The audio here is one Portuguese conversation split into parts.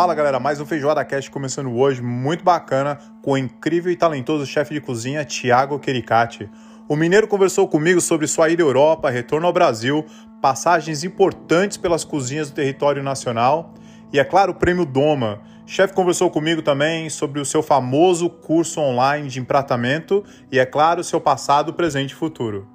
Fala galera, mais um Feijoada Cast começando hoje, muito bacana, com o incrível e talentoso chefe de cozinha Thiago Quericati. O mineiro conversou comigo sobre sua ida à Europa, retorno ao Brasil, passagens importantes pelas cozinhas do território nacional e, é claro, o prêmio Doma. Chefe conversou comigo também sobre o seu famoso curso online de empratamento e, é claro, seu passado, presente e futuro.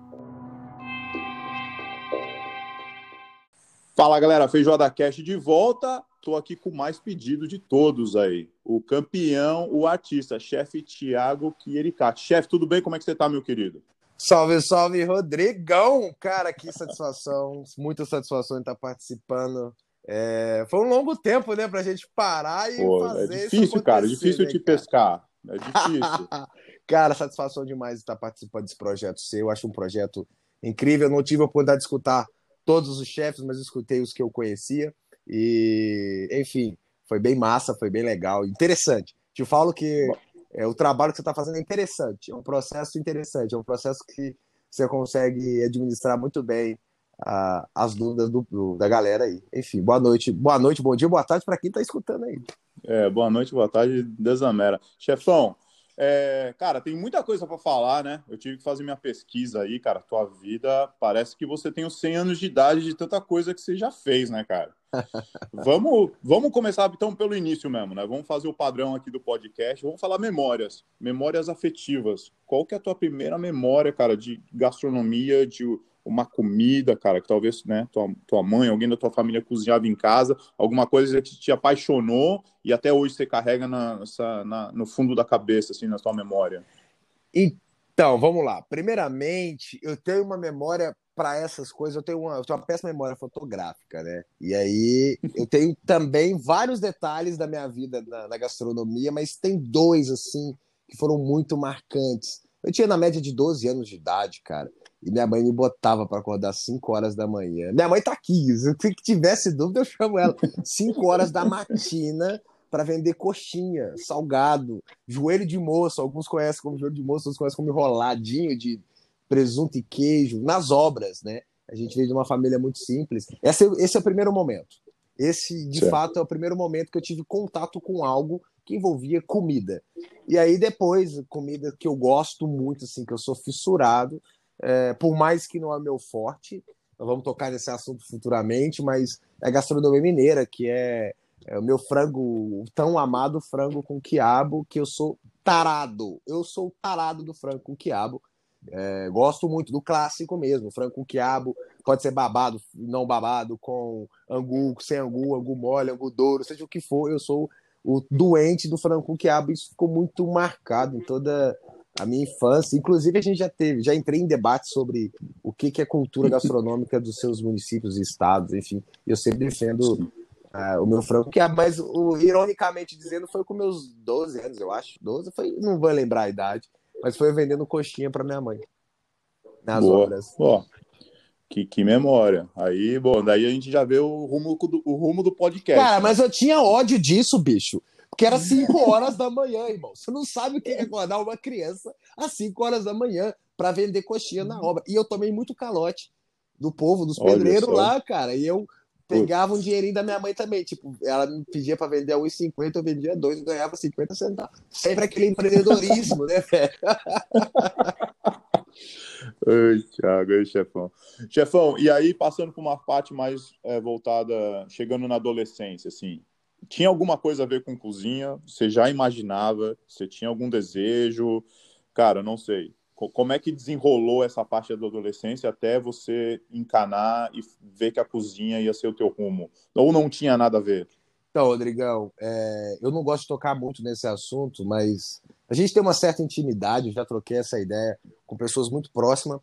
Fala galera, Feijoada Cast de volta. Tô aqui com mais pedido de todos aí. O campeão, o artista, chefe Thiago Quiericati. Chefe, tudo bem? Como é que você tá, meu querido? Salve, salve, Rodrigão! Cara, que satisfação, muita satisfação em estar participando. É, foi um longo tempo, né, pra gente parar e Pô, é fazer É difícil, cara, é difícil né, te cara? pescar. É difícil. cara, satisfação demais estar participando desse projeto seu. Eu acho um projeto incrível. Eu não tive a oportunidade de escutar todos os chefes, mas escutei os que eu conhecia. E, enfim, foi bem massa, foi bem legal, interessante. Te falo que é, o trabalho que você está fazendo é interessante, é um processo interessante, é um processo que você consegue administrar muito bem as dúvidas do, do, da galera aí. Enfim, boa noite, boa noite, bom dia, boa tarde para quem está escutando aí. É, boa noite, boa tarde, Desamera. Chefão, é, cara, tem muita coisa para falar, né? Eu tive que fazer minha pesquisa aí, cara. Tua vida parece que você tem os 100 anos de idade de tanta coisa que você já fez, né, cara? Vamos, vamos começar então pelo início mesmo, né? Vamos fazer o padrão aqui do podcast. Vamos falar memórias, memórias afetivas. Qual que é a tua primeira memória, cara, de gastronomia, de uma comida, cara, que talvez, né, tua, tua mãe, alguém da tua família cozinhava em casa, alguma coisa que te apaixonou e até hoje você carrega na, na, no fundo da cabeça, assim, na tua memória? Então, vamos lá. Primeiramente, eu tenho uma memória para essas coisas, eu tenho, uma, eu tenho uma péssima memória fotográfica, né? E aí eu tenho também vários detalhes da minha vida na, na gastronomia, mas tem dois, assim, que foram muito marcantes. Eu tinha na média de 12 anos de idade, cara. E minha mãe me botava para acordar 5 horas da manhã. Minha mãe tá aqui. Se tivesse dúvida, eu chamo ela. 5 horas da matina para vender coxinha, salgado, joelho de moço. Alguns conhecem como joelho de moço, outros conhecem como enroladinho de presunto e queijo, nas obras, né? A gente veio de uma família muito simples. Esse, esse é o primeiro momento. Esse, de certo. fato, é o primeiro momento que eu tive contato com algo que envolvia comida. E aí, depois, comida que eu gosto muito, assim, que eu sou fissurado, é, por mais que não é meu forte, nós vamos tocar nesse assunto futuramente, mas é gastronomia mineira, que é, é o meu frango, o tão amado frango com quiabo, que eu sou tarado. Eu sou tarado do frango com quiabo. É, gosto muito do clássico mesmo, frango com quiabo, pode ser babado, não babado, com angu, sem angu, angu mole, angu douro, seja o que for, eu sou o doente do frango com quiabo, isso ficou muito marcado em toda a minha infância. Inclusive, a gente já teve, já entrei em debate sobre o que, que é cultura gastronômica dos seus municípios e estados, enfim. Eu sempre defendo uh, o meu frango, que mas ironicamente dizendo, foi com meus 12 anos, eu acho. 12 foi, não vou lembrar a idade, mas foi vendendo coxinha para minha mãe. Nas Boa. horas. Boa. Que, que memória. Aí, bom, daí a gente já vê o rumo do, o rumo do podcast. Cara, mas eu tinha ódio disso, bicho. Porque era 5 horas da manhã, irmão. Você não sabe o que é acordar uma criança às 5 horas da manhã para vender coxinha na obra. E eu tomei muito calote do povo, dos pedreiros lá, cara. E eu pegava um dinheirinho da minha mãe também. Tipo, ela me pedia para vender 1,50, eu vendia 2 e ganhava 50 centavos. Sempre aquele empreendedorismo, né, velho? Oi, Thiago, oi, chefão. Chefão, e aí passando por uma parte mais é, voltada, chegando na adolescência, assim, tinha alguma coisa a ver com cozinha? Você já imaginava? Você tinha algum desejo? Cara, não sei. Como é que desenrolou essa parte da adolescência até você encanar e ver que a cozinha ia ser o teu rumo? Ou não tinha nada a ver? Então, Rodrigão, é, eu não gosto de tocar muito nesse assunto, mas a gente tem uma certa intimidade, eu já troquei essa ideia com pessoas muito próximas,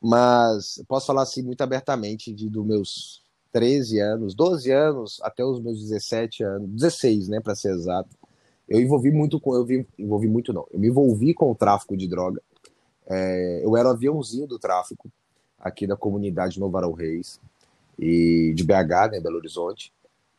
mas posso falar assim muito abertamente de dos meus 13 anos, 12 anos até os meus 17 anos, 16, né, para ser exato. Eu envolvi muito com, eu vi, envolvi muito não, eu me envolvi com o tráfico de droga. É, eu era o aviãozinho do tráfico aqui da comunidade Novo Arão Reis e de BH, né, Belo Horizonte,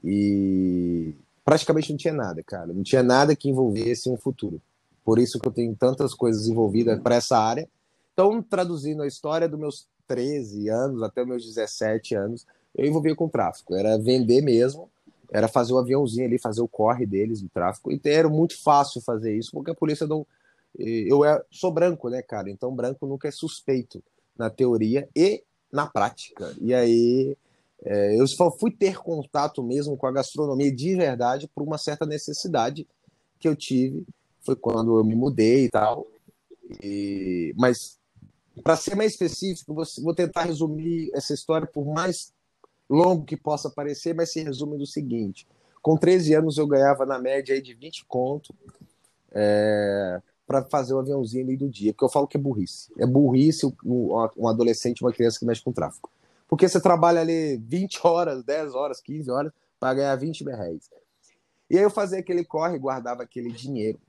e praticamente não tinha nada, cara, não tinha nada que envolvesse um futuro. Por isso que eu tenho tantas coisas envolvidas para essa área. Então, traduzindo a história dos meus 13 anos até meus 17 anos, eu envolvia com tráfico. Era vender mesmo era fazer o aviãozinho ali, fazer o corre deles no tráfico. E era muito fácil fazer isso, porque a polícia não. Eu sou branco, né, cara? Então branco nunca é suspeito na teoria e na prática. E aí é, eu só fui ter contato mesmo com a gastronomia de verdade por uma certa necessidade que eu tive. Foi quando eu me mudei e tal. E, mas, para ser mais específico, vou tentar resumir essa história por mais longo que possa parecer, mas se resume do seguinte: com 13 anos eu ganhava na média aí de 20 conto é, para fazer o um aviãozinho ali do dia, porque eu falo que é burrice. É burrice um, um adolescente, uma criança que mexe com tráfico. Porque você trabalha ali 20 horas, 10 horas, 15 horas para ganhar 20 mil reais. E aí eu fazia aquele corre, guardava aquele dinheiro.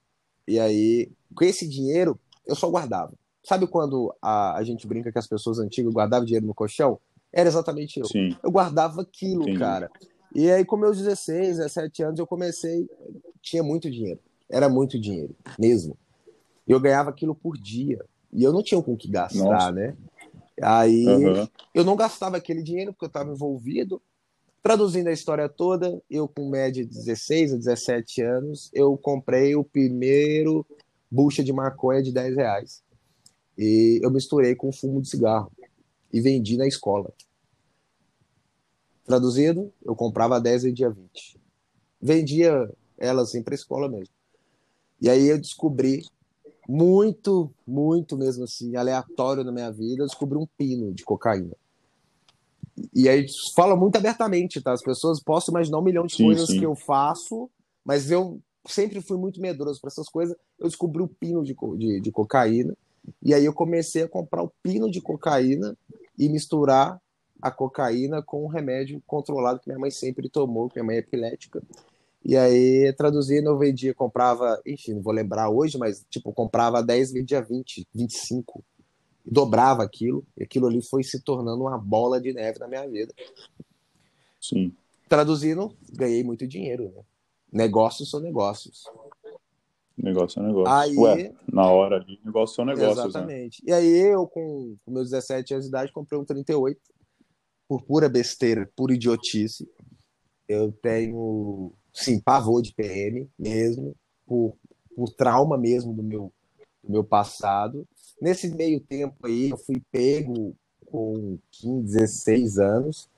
E aí, com esse dinheiro, eu só guardava. Sabe quando a, a gente brinca que as pessoas antigas guardavam dinheiro no colchão? Era exatamente eu. Sim. Eu guardava aquilo, Entendi. cara. E aí, com meus 16, 17 anos, eu comecei. Tinha muito dinheiro. Era muito dinheiro, mesmo. Eu ganhava aquilo por dia. E eu não tinha com o que gastar, Nossa. né? Aí uhum. eu não gastava aquele dinheiro porque eu estava envolvido. Traduzindo a história toda, eu com média de 16 a 17 anos, eu comprei o primeiro bucha de maconha de 10 reais. E eu misturei com fumo de cigarro e vendi na escola. Traduzindo, eu comprava 10 e dia 20. Vendia ela assim para a escola mesmo. E aí eu descobri muito, muito mesmo assim, aleatório na minha vida, eu descobri um pino de cocaína. E aí fala muito abertamente, tá? As pessoas possam imaginar um milhão de sim, coisas sim. que eu faço, mas eu sempre fui muito medroso para essas coisas. Eu descobri o pino de, de, de cocaína, e aí eu comecei a comprar o pino de cocaína e misturar a cocaína com um remédio controlado que minha mãe sempre tomou, que minha mãe é epilética. E aí, traduzindo, eu vendia, comprava, enfim, não vou lembrar hoje, mas tipo, comprava 10, vendia 20, 25. Dobrava aquilo, e aquilo ali foi se tornando uma bola de neve na minha vida. Sim. Traduzindo, ganhei muito dinheiro, né? Negócios são negócios. Negócio é negócio. Aí, Ué, na hora ali, negócio são negócios. Né? Exatamente. Né? E aí eu, com, com meus 17 anos de idade, comprei um 38 por pura besteira, pura idiotice. Eu tenho sim, pavor de PM mesmo, por, por trauma mesmo do meu, do meu passado. Nesse meio tempo aí, eu fui pego com 15, 16 anos.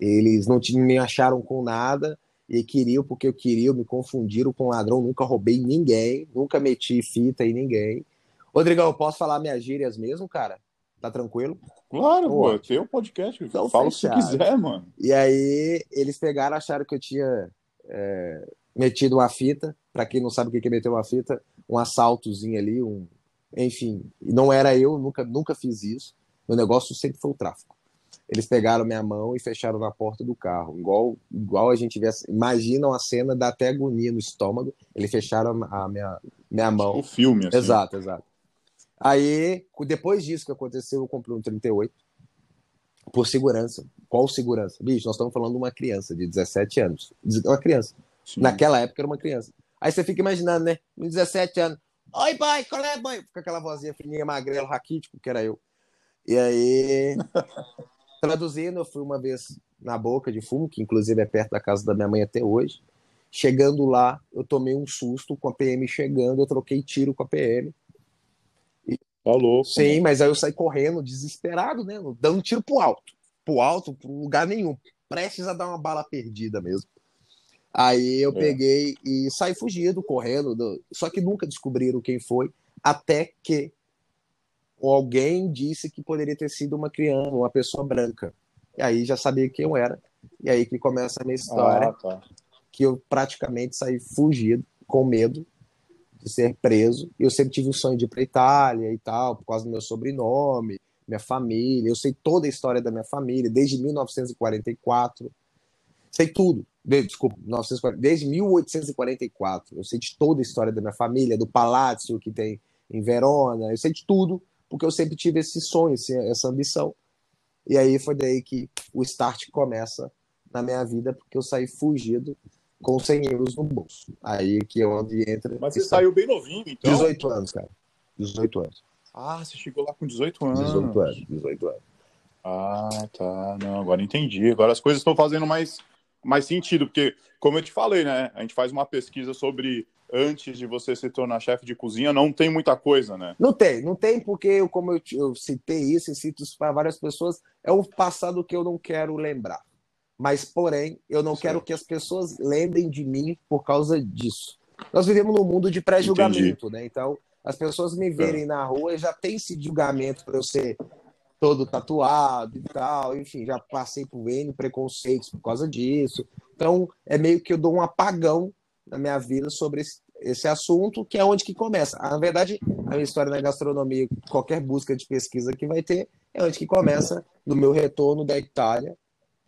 Eles não me acharam com nada e queriam porque eu queria, me confundiram com ladrão. Nunca roubei ninguém, nunca meti fita em ninguém. Rodrigão, eu posso falar minhas gírias mesmo, cara? Tá tranquilo? Claro, pô, tem um podcast. Então, Fala se quiser, mano. E aí, eles pegaram, acharam que eu tinha é, metido uma fita. Para quem não sabe o que é meter uma fita, um assaltozinho ali, um, enfim. Não era eu, nunca, nunca fiz isso. Meu negócio sempre foi o tráfico. Eles pegaram minha mão e fecharam na porta do carro, igual, igual a gente vê. Imaginam a cena, dá até agonia no estômago. Eles fecharam a minha, minha mão. O filme, assim. Exato, exato. Aí, depois disso que aconteceu, eu comprei um 38 por segurança. Qual segurança? Bicho, nós estamos falando de uma criança de 17 anos. Uma criança. Sim. Naquela época era uma criança. Aí você fica imaginando, né? Com 17 anos. Oi, pai, qual é, mãe? Com aquela vozinha fininha, magrelo, raquítico, que era eu. E aí, traduzindo, eu fui uma vez na boca de fumo, que inclusive é perto da casa da minha mãe até hoje. Chegando lá, eu tomei um susto com a PM chegando, eu troquei tiro com a PM. Tá louco. Sim, mas aí eu saí correndo, desesperado, né? Dando tiro pro alto. Pro alto, pro lugar nenhum. Prestes a dar uma bala perdida mesmo. Aí eu é. peguei e saí fugido, correndo. Do... Só que nunca descobriram quem foi, até que alguém disse que poderia ter sido uma criança, uma pessoa branca. E aí já sabia quem eu era. E aí que começa a minha história. Ah, tá. Que eu praticamente saí fugido, com medo, de ser preso. Eu sempre tive o sonho de ir para Itália e tal, por causa do meu sobrenome, minha família. Eu sei toda a história da minha família, desde 1944. Sei tudo. Desculpa, 1940, desde 1844. Eu sei de toda a história da minha família, do palácio que tem em Verona. Eu sei de tudo, porque eu sempre tive esse sonho, essa ambição. E aí foi daí que o start começa na minha vida, porque eu saí fugido com 100 euros no bolso. Aí que é onde entra. Mas você saiu bem novinho, então? 18 anos, cara. 18 anos. Ah, você chegou lá com 18 anos. 18 anos, 18 anos. Ah, tá. Não, agora entendi. Agora as coisas estão fazendo mais, mais sentido, porque, como eu te falei, né? A gente faz uma pesquisa sobre antes de você se tornar chefe de cozinha, não tem muita coisa, né? Não tem, não tem, porque, como eu, eu citei isso e cito isso para várias pessoas, é um passado que eu não quero lembrar. Mas, porém, eu não certo. quero que as pessoas lembrem de mim por causa disso. Nós vivemos num mundo de pré-julgamento, né? Então, as pessoas me verem é. na rua já tem esse julgamento para eu ser todo tatuado e tal, enfim, já passei por N preconceitos por causa disso. Então, é meio que eu dou um apagão na minha vida sobre esse, esse assunto, que é onde que começa. Na verdade, a minha história na gastronomia, qualquer busca de pesquisa que vai ter, é onde que começa no meu retorno da Itália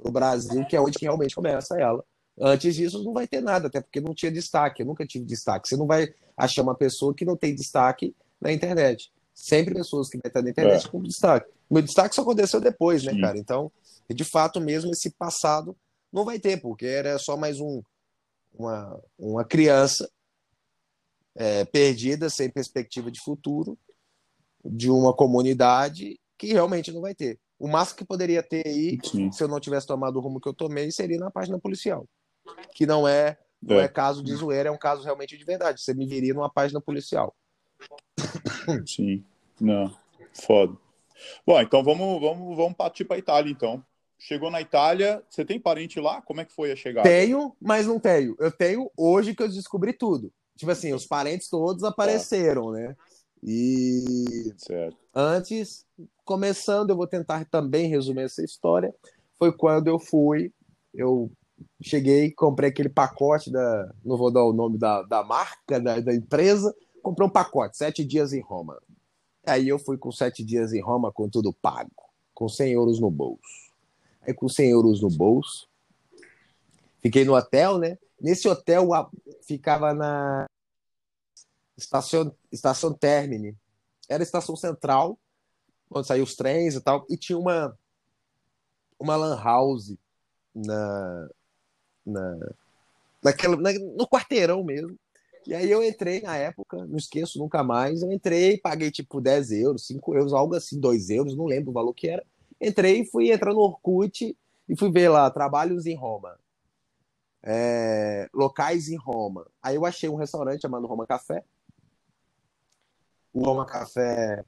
no Brasil, que é onde realmente começa ela. Antes disso, não vai ter nada, até porque não tinha destaque. Eu nunca tive destaque. Você não vai achar uma pessoa que não tem destaque na internet. Sempre pessoas que estar na internet é. com destaque. O meu destaque só aconteceu depois, né, Sim. cara? Então, de fato mesmo, esse passado não vai ter, porque era só mais um, uma, uma criança é, perdida, sem perspectiva de futuro, de uma comunidade que realmente não vai ter. O máximo que poderia ter aí, Sim. se eu não tivesse tomado o rumo que eu tomei, seria na página policial. Que não é, não é. é caso de zoeira, é um caso realmente de verdade. Você me viria numa página policial. Sim. Não. Foda. Bom, então vamos, vamos, vamos partir para a Itália, então. Chegou na Itália, você tem parente lá? Como é que foi a chegada? Tenho, mas não tenho. Eu tenho hoje que eu descobri tudo. Tipo assim, os parentes todos apareceram, né? E certo. antes, começando, eu vou tentar também resumir essa história. Foi quando eu fui, eu cheguei, comprei aquele pacote da. Não vou dar o nome da, da marca, da, da empresa. Comprei um pacote, sete dias em Roma. Aí eu fui com sete dias em Roma com tudo pago, com 100 euros no bolso. Aí com 100 euros no bolso, fiquei no hotel, né? Nesse hotel ficava na estação, estação Termini. Era a estação central, onde saíam os trens e tal, e tinha uma, uma lan house na, na, naquela, na, no quarteirão mesmo. E aí eu entrei na época, não esqueço nunca mais, eu entrei, paguei tipo 10 euros, 5 euros, algo assim, 2 euros, não lembro o valor que era. Entrei, fui entrar no Orkut e fui ver lá, trabalhos em Roma. É, locais em Roma. Aí eu achei um restaurante chamado Roma Café. O Roma Café,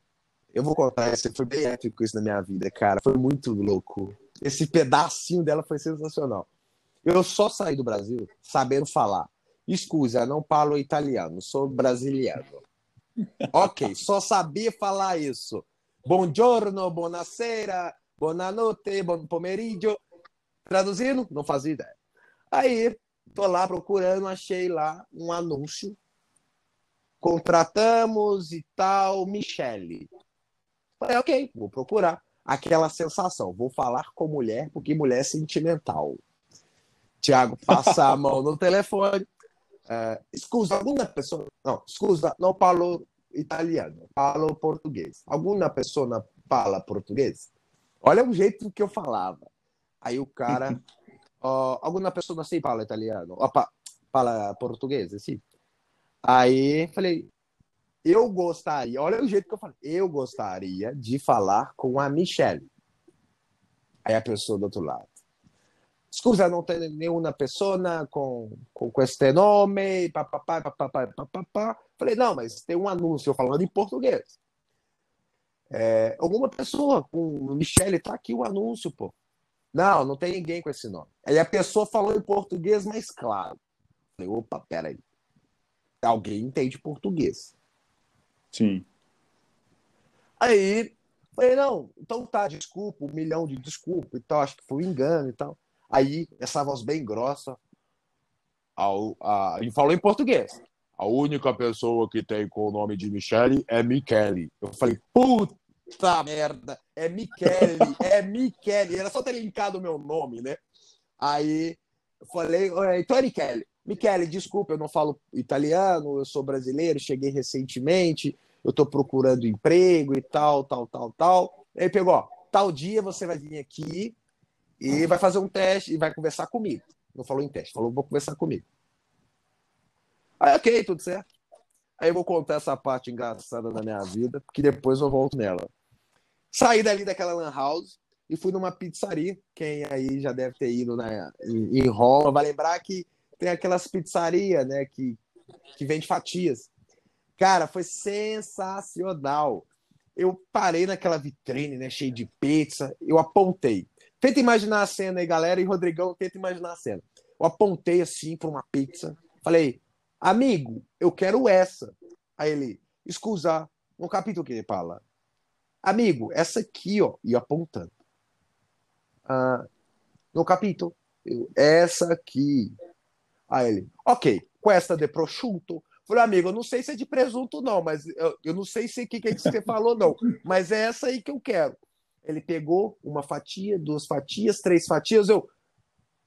eu vou contar, isso foi bem épico isso na minha vida, cara. Foi muito louco. Esse pedacinho dela foi sensacional. Eu só saí do Brasil sabendo falar Scusa, não falo italiano, sou brasiliano. ok, só sabia falar isso. Buongiorno, buonasera, buonanotte, buon pomeriggio. Traduzindo, não fazia ideia. Aí, tô lá procurando, achei lá um anúncio. Contratamos e tal, Michele. Falei, ok, vou procurar. Aquela sensação, vou falar com mulher, porque mulher é sentimental. Tiago passa a mão no telefone. Uh, scusa, alguma pessoa. Não, scusa, não falo italiano, falo português. Alguma pessoa fala português? Olha o jeito que eu falava. Aí o cara. uh, alguma pessoa sim fala italiano? Opa, fala português, sim. Aí falei, eu gostaria, olha o jeito que eu falei, eu gostaria de falar com a Michelle. Aí a pessoa do outro lado. Scusa, não tem nenhuma pessoa com, com, este nome, papapá, papapá, papapá. Falei, não, mas tem um anúncio falando em português. É, alguma pessoa com Michele, tá aqui o anúncio, pô. Não, não tem ninguém com esse nome. Aí a pessoa falou em português mais claro. Falei, opa, peraí. Alguém entende português. Sim. Aí, falei, não, então tá, desculpa, um milhão de desculpa e tal, acho que foi um engano e tal. Aí, essa voz bem grossa, ao, a, e falou em português. A única pessoa que tem com o nome de Michele é Michele. Eu falei, puta merda, é Michele, é Michele. Era só ter linkado o meu nome, né? Aí eu falei, então é Michele. Michele, desculpa, eu não falo italiano, eu sou brasileiro, cheguei recentemente, eu tô procurando emprego e tal, tal, tal, tal. Aí pegou, ó, tal dia você vai vir aqui e vai fazer um teste e vai conversar comigo. Não falou em teste, falou vou conversar comigo. Aí, ok, tudo certo. Aí eu vou contar essa parte engraçada da minha vida, que depois eu volto nela. Saí dali daquela lan house, e fui numa pizzaria. Quem aí já deve ter ido né, em, em Roma vai lembrar que tem aquelas pizzarias, né, que, que vende fatias. Cara, foi sensacional. Eu parei naquela vitrine, né, cheio de pizza, eu apontei. Tenta imaginar a cena aí, galera, e Rodrigão, tenta imaginar a cena. Eu apontei assim para uma pizza, falei, amigo, eu quero essa. Aí ele, escusa, no capítulo que ele fala, amigo, essa aqui, ó, e apontando. Ah, no capítulo, eu, essa aqui. Aí ele, ok, questa de prosciutto. Falei, amigo, eu não sei se é de presunto, não, mas eu, eu não sei se o que, é que você falou, não, mas é essa aí que eu quero. Ele pegou uma fatia, duas fatias, três fatias. Eu,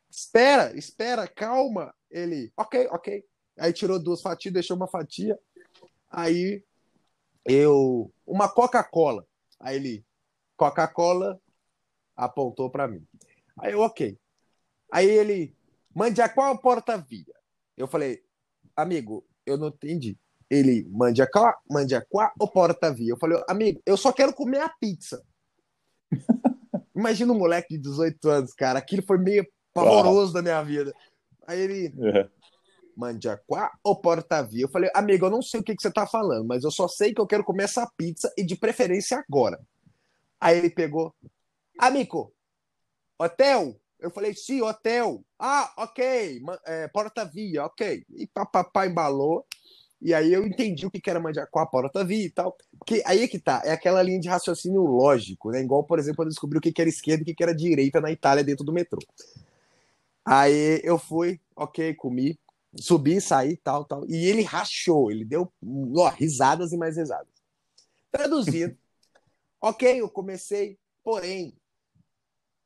espera, espera, calma. Ele, ok, ok. Aí tirou duas fatias, deixou uma fatia. Aí eu, uma Coca-Cola. Aí ele, Coca-Cola, apontou para mim. Aí eu, ok. Aí ele, mande a qual porta-via? Eu falei, amigo, eu não entendi. Ele, mande a qual, mande a qual ou porta-via? Eu falei, amigo, eu só quero comer a pizza. Imagina um moleque de 18 anos, cara. Aquilo foi meio pavoroso da minha vida. Aí ele. É. Mandiaquá ou Porta-Via? Eu falei, amigo, eu não sei o que, que você tá falando, mas eu só sei que eu quero comer essa pizza e de preferência agora. Aí ele pegou, amigo, hotel? Eu falei, sim, hotel. Ah, ok, é, Porta-Via, ok. E papapá embalou. E aí eu entendi o que era Mandiaquá, Porta-Via e tal. Porque aí é que tá, é aquela linha de raciocínio lógico, né? Igual, por exemplo, eu descobri o que era esquerda e o que era direita na Itália dentro do metrô. Aí eu fui, ok, comi, subi, saí, tal, tal. E ele rachou, ele deu ó, risadas e mais risadas. Traduzindo, ok, eu comecei, porém,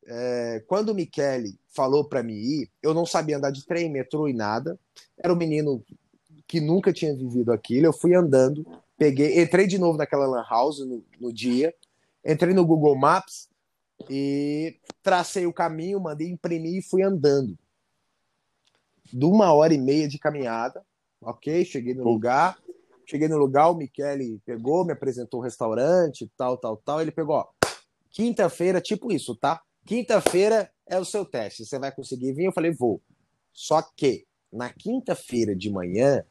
é, quando o Michele falou para mim ir, eu não sabia andar de trem, metrô e nada. Era um menino que nunca tinha vivido aquilo. Eu fui andando, peguei, entrei de novo naquela lan house no, no dia, entrei no Google Maps e tracei o caminho, mandei imprimir e fui andando. De uma hora e meia de caminhada, ok? Cheguei no lugar, cheguei no lugar, o Michele pegou, me apresentou o restaurante, tal, tal, tal. Ele pegou, ó, quinta-feira, tipo isso, tá? Quinta-feira é o seu teste, você vai conseguir vir? Eu falei, vou. Só que na quinta-feira de manhã,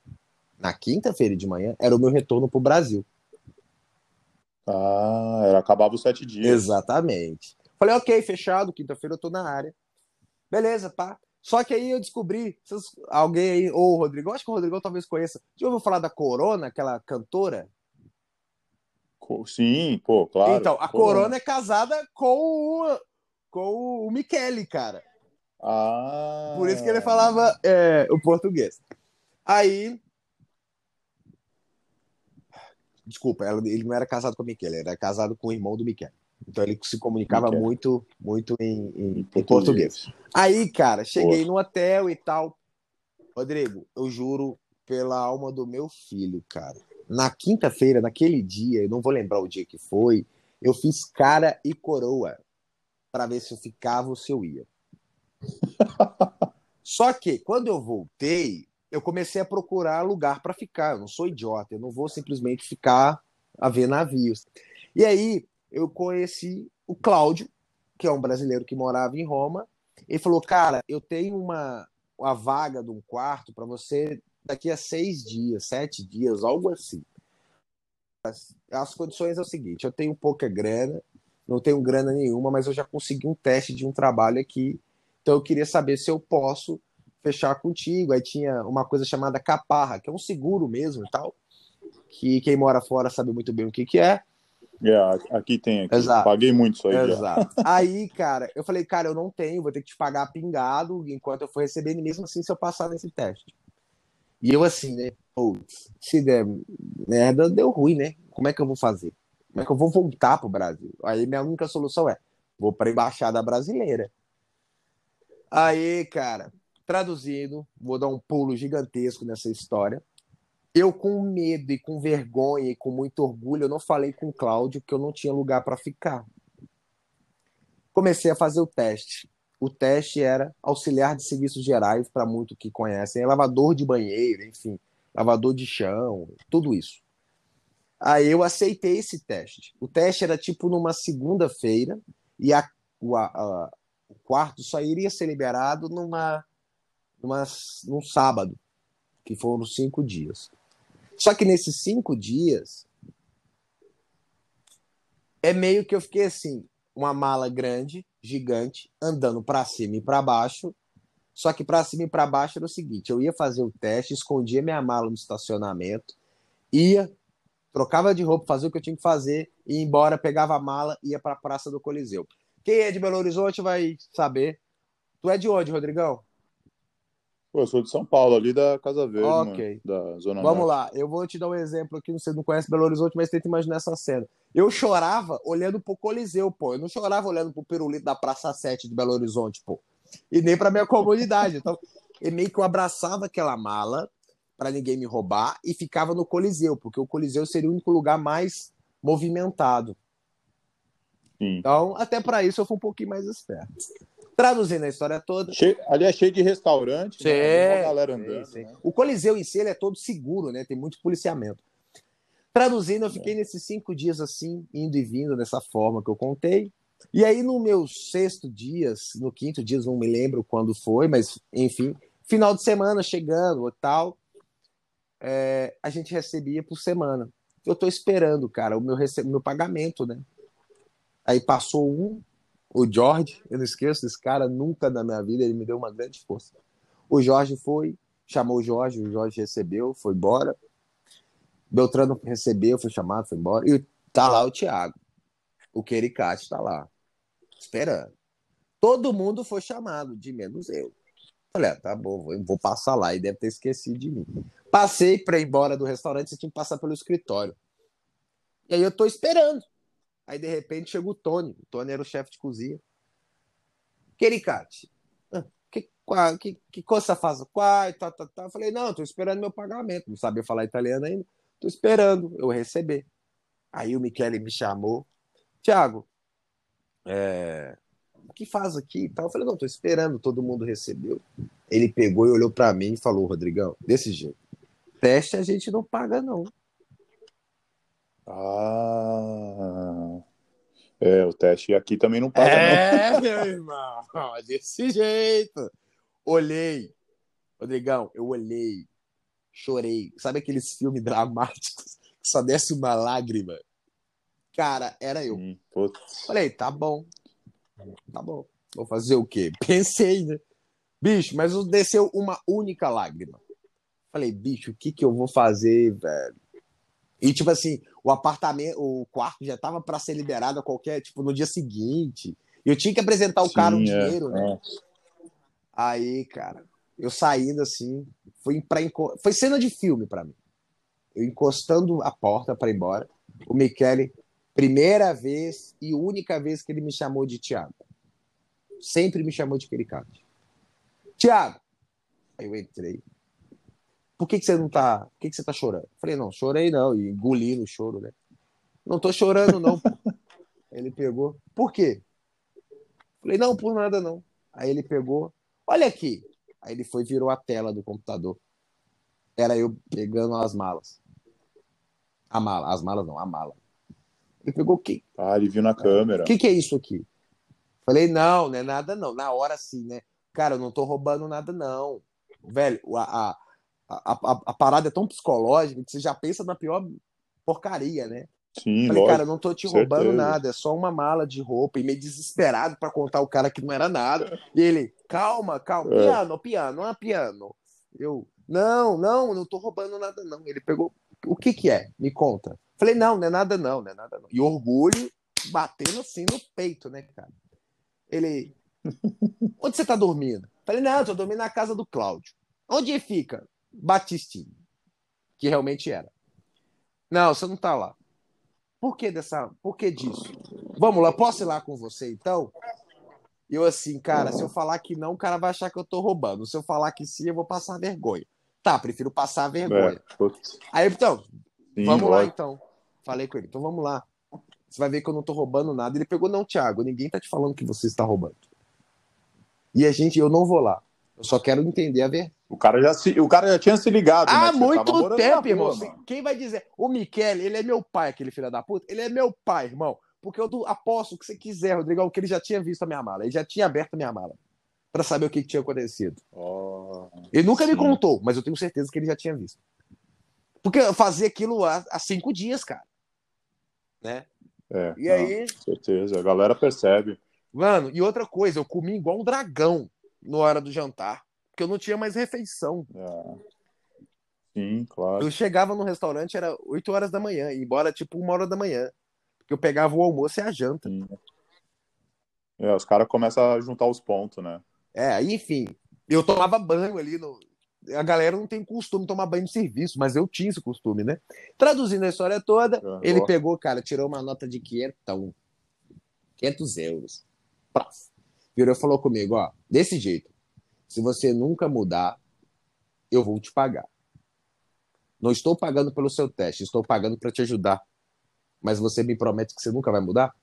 na quinta-feira de manhã, era o meu retorno para o Brasil. Ah, era, acabava os sete dias. Exatamente. Falei, ok, fechado, quinta-feira eu tô na área. Beleza, pá. Só que aí eu descobri, alguém aí, ou o Rodrigo, acho que o Rodrigo talvez conheça. Já ouviu falar da Corona, aquela cantora? Sim, pô, claro. Então, a Corona, Corona é casada com o, com o Michele, cara. Ah. Por isso que ele falava é, o português. Aí. Desculpa, ele não era casado com o Michele, ele era casado com o irmão do Michele. Então ele se comunicava Michele. muito, muito em, em, em português. Aí, cara, cheguei no hotel e tal. Rodrigo, eu juro pela alma do meu filho, cara. Na quinta-feira, naquele dia, eu não vou lembrar o dia que foi, eu fiz cara e coroa para ver se eu ficava ou se eu ia. Só que quando eu voltei, eu comecei a procurar lugar para ficar. Eu não sou idiota, eu não vou simplesmente ficar a ver navios. E aí eu conheci o Cláudio, que é um brasileiro que morava em Roma. Ele falou: Cara, eu tenho uma, uma vaga de um quarto para você daqui a seis dias, sete dias, algo assim. As, as condições é o seguinte: eu tenho pouca grana, não tenho grana nenhuma, mas eu já consegui um teste de um trabalho aqui então eu queria saber se eu posso fechar contigo. Aí tinha uma coisa chamada caparra, que é um seguro mesmo e tal, que quem mora fora sabe muito bem o que, que é. É, aqui tem, aqui. Exato. paguei muito isso aí. Exato. aí, cara, eu falei, cara, eu não tenho, vou ter que te pagar pingado enquanto eu for recebendo, mesmo assim, se eu passar nesse teste. E eu assim, né? Putz, se der merda, deu ruim, né? Como é que eu vou fazer? Como é que eu vou voltar pro Brasil? Aí minha única solução é, vou pra embaixada brasileira. Aí, cara, traduzindo, vou dar um pulo gigantesco nessa história. Eu, com medo e com vergonha e com muito orgulho, eu não falei com o Cláudio que eu não tinha lugar para ficar. Comecei a fazer o teste. O teste era auxiliar de serviços gerais, para muitos que conhecem, é lavador de banheiro, enfim, lavador de chão, tudo isso. Aí eu aceitei esse teste. O teste era tipo numa segunda-feira, e a o, a, o quarto só iria ser liberado numa, numa, num sábado, que foram cinco dias. Só que nesses cinco dias, é meio que eu fiquei assim, uma mala grande, gigante, andando para cima e para baixo. Só que para cima e para baixo era o seguinte: eu ia fazer o teste, escondia minha mala no estacionamento, ia, trocava de roupa, fazia o que eu tinha que fazer, ia embora, pegava a mala, ia para a Praça do Coliseu. Quem é de Belo Horizonte vai saber. Tu é de onde, Rodrigão? Pô, eu sou de São Paulo, ali da Casa Verde, okay. mano, da Zona Vamos Norte. lá, eu vou te dar um exemplo aqui, você não conhece Belo Horizonte, mas tenta imaginar essa cena. Eu chorava olhando pro Coliseu, pô. Eu não chorava olhando pro pirulito da Praça 7 de Belo Horizonte, pô. E nem pra minha comunidade. Então, e meio que eu abraçava aquela mala para ninguém me roubar e ficava no Coliseu, porque o Coliseu seria o único lugar mais movimentado. Sim. Então, até para isso eu fui um pouquinho mais esperto. Traduzindo a história toda. Cheio, ali é cheio de restaurante, sim, né? galera andando. Sim, né? O Coliseu em si ele é todo seguro, né? Tem muito policiamento. Traduzindo, eu fiquei é. nesses cinco dias assim, indo e vindo dessa forma que eu contei. E aí, no meu sexto dia, no quinto dia, não me lembro quando foi, mas enfim, final de semana chegando e tal, é, a gente recebia por semana. Eu tô esperando, cara, o meu, rece... meu pagamento, né? Aí passou um, o Jorge, eu não esqueço desse cara, nunca na minha vida, ele me deu uma grande força. O Jorge foi, chamou o Jorge, o Jorge recebeu, foi embora. Beltrano recebeu, foi chamado, foi embora. E tá lá o Thiago. O Quericate tá lá, esperando. Todo mundo foi chamado, de menos eu. Falei, ah, tá bom, vou passar lá. E deve ter esquecido de mim. Passei para ir embora do restaurante, você tinha que passar pelo escritório. E aí eu tô esperando. Aí, de repente, chega o Tony. O Tony era o chefe de cozinha. Quericate, ah, que, que, que coisa faz? Qual? Tá, tá, tá. Eu falei, não, tô esperando meu pagamento. Não sabia falar italiano ainda. Tô esperando eu receber. Aí o Michele me chamou. Tiago, é... o que faz aqui? Eu falei, não, tô esperando, todo mundo recebeu. Ele pegou e olhou para mim e falou, Rodrigão, desse jeito. Teste a gente não paga, não. Ah. É, o teste aqui também não paga, é, não. meu irmão. Desse jeito. Olhei. Rodrigão, eu olhei. Chorei. Sabe aqueles filmes dramáticos que só desce uma lágrima? Cara, era eu. Hum, Falei, tá bom. Tá bom. Vou fazer o quê? Pensei, né? Bicho, mas desceu uma única lágrima. Falei, bicho, o que que eu vou fazer, velho? E, tipo assim, o apartamento, o quarto já tava para ser liberado a qualquer, tipo, no dia seguinte. E eu tinha que apresentar o Sim, cara o é, dinheiro, né? É. Aí, cara, eu saindo assim, foi para foi cena de filme para mim. Eu encostando a porta para ir embora, o Michele, primeira vez e única vez que ele me chamou de Tiago. Sempre me chamou de Pericate. Tiago. Aí eu entrei por que, que você não tá. Por que, que você tá chorando? Falei, não, chorei não, e engoli no choro, né? Não tô chorando, não. ele pegou. Por quê? Falei, não, por nada não. Aí ele pegou, olha aqui. Aí ele foi virou a tela do computador. Era eu pegando as malas. A mala, as malas não, a mala. Ele pegou o quê? Ah, ele viu na câmera. O que, que é isso aqui? Falei, não, não é nada não. Na hora sim, né? Cara, eu não tô roubando nada, não. Velho, a, a, a, a, parada é tão psicológica que você já pensa na pior porcaria, né? Sim, Falei, lógico, cara, eu não tô te roubando certeza. nada, é só uma mala de roupa. E meio desesperado para contar o cara que não era nada. E ele, calma, calma, é. piano, piano, ah, piano. Eu, não, não, não tô roubando nada, não. Ele pegou, o que que é? Me conta. Falei, não, não é nada, não, não é nada, não. E orgulho batendo assim no peito, né, cara? Ele, onde você tá dormindo? Falei, não, eu tô dormindo na casa do Cláudio. Onde fica? Batistini, que realmente era. Não, você não tá lá. Por que dessa, por que disso? Vamos lá, posso ir lá com você então? Eu assim, cara, se eu falar que não, o cara vai achar que eu tô roubando. Se eu falar que sim, eu vou passar vergonha. Tá, prefiro passar vergonha. É, Aí, então, sim, vamos lá então. Falei com ele, então vamos lá. Você vai ver que eu não tô roubando nada. Ele pegou, não, Thiago, ninguém tá te falando que você está roubando. E a gente, eu não vou lá. Eu só quero entender a ver. O cara já, se, o cara já tinha se ligado. Há né? muito tempo, irmão. Quem vai dizer? O Michele, ele é meu pai, aquele filho da puta. Ele é meu pai, irmão. porque eu aposto o que você quiser, Rodrigão, que ele já tinha visto a minha mala. Ele já tinha aberto a minha mala para saber o que, que, tinha acontecido. Oh, ele nunca sim. me contou, mas eu tenho certeza que ele já tinha visto. Porque eu fazia aquilo há, há cinco dias, cara. Né? É, e não, aí. Certeza, a galera percebe. Mano, e outra coisa, eu comi igual um dragão na hora do jantar, porque eu não tinha mais refeição. É. Sim, claro. Eu chegava no restaurante, era 8 horas da manhã, e embora tipo uma hora da manhã. Porque eu pegava o almoço e a janta. Sim. É, os caras começam a juntar os pontos, né? É, enfim, eu tomava banho ali no. A galera não tem costume de tomar banho de serviço, mas eu tinha esse costume, né? Traduzindo a história toda, uhum. ele pegou, cara, tirou uma nota de 500, 500 euros. Praça. Virou e falou comigo, ó, desse jeito, se você nunca mudar, eu vou te pagar. Não estou pagando pelo seu teste, estou pagando para te ajudar. Mas você me promete que você nunca vai mudar?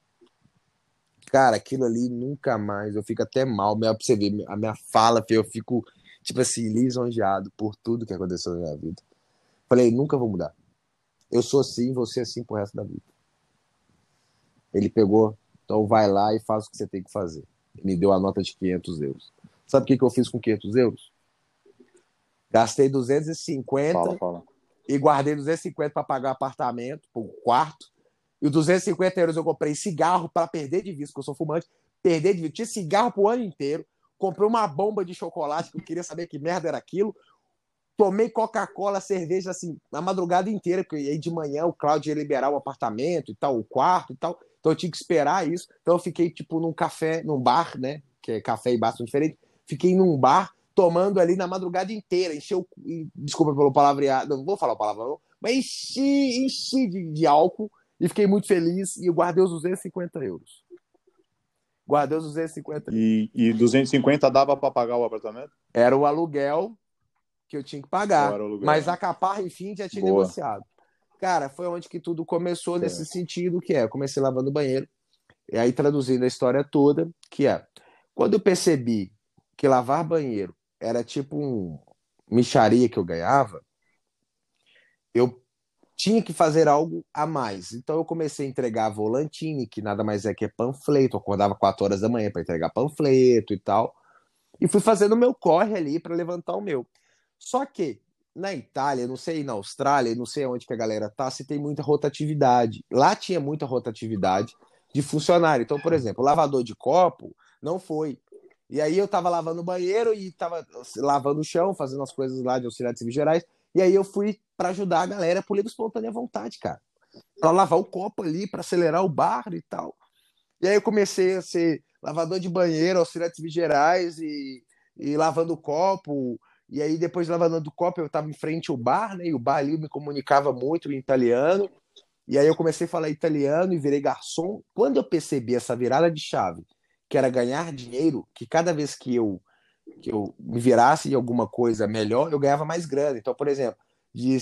Cara, aquilo ali nunca mais. Eu fico até mal. Pra você ver, a minha fala, eu fico, tipo assim, lisonjeado por tudo que aconteceu na minha vida. Falei, nunca vou mudar. Eu sou assim, você assim pro resto da vida. Ele pegou, então vai lá e faz o que você tem que fazer. Me deu a nota de 500 euros. Sabe o que, que eu fiz com 500 euros? Gastei 250 fala, fala e guardei 250 para pagar o apartamento, o quarto. E os 250 euros eu comprei cigarro para perder de vista, porque eu sou fumante, perder de vista. Tinha cigarro pro ano inteiro. Comprei uma bomba de chocolate, que eu queria saber que merda era aquilo. Tomei Coca-Cola, cerveja, assim, na madrugada inteira, porque aí de manhã o Cláudio ia liberar o apartamento e tal, o quarto e tal. Então eu tinha que esperar isso. Então eu fiquei, tipo, num café, num bar, né? Que é café e bar são diferentes. Fiquei num bar tomando ali na madrugada inteira. Encheu, desculpa pelo palavreado, não vou falar o palavrão, mas enchi, enchi de, de, álcool e fiquei muito feliz e guardei os 250 euros. Guardei os 250 E, e 250 dava para pagar o apartamento? Era o aluguel que eu tinha que pagar. Mas a Capar, enfim, já tinha Boa. negociado. Cara, foi onde que tudo começou nesse sentido, que é, eu comecei lavando o banheiro, e aí traduzindo a história toda, que é, quando eu percebi que lavar banheiro era tipo um micharia que eu ganhava, eu tinha que fazer algo a mais. Então eu comecei a entregar volantine, que nada mais é que é panfleto. Eu acordava 4 horas da manhã para entregar panfleto e tal. E fui fazendo o meu corre ali para levantar o meu. Só que na Itália, não sei na Austrália, não sei onde que a galera tá, se tem muita rotatividade. Lá tinha muita rotatividade de funcionário. Então, por exemplo, lavador de copo não foi. E aí eu tava lavando o banheiro e tava lavando o chão, fazendo as coisas lá de auxiliar de serviços gerais. E aí eu fui para ajudar a galera por livre espontânea vontade, cara. Para lavar o copo ali, para acelerar o bar e tal. E aí eu comecei a ser lavador de banheiro, auxiliar de gerais e, e lavando o copo. E aí depois de lavando o copo eu tava em frente ao bar, né? E o bar ali me comunicava muito em italiano. E aí eu comecei a falar italiano e virei garçom. Quando eu percebi essa virada de chave, que era ganhar dinheiro, que cada vez que eu, que eu me virasse em alguma coisa melhor, eu ganhava mais grana. Então, por exemplo, de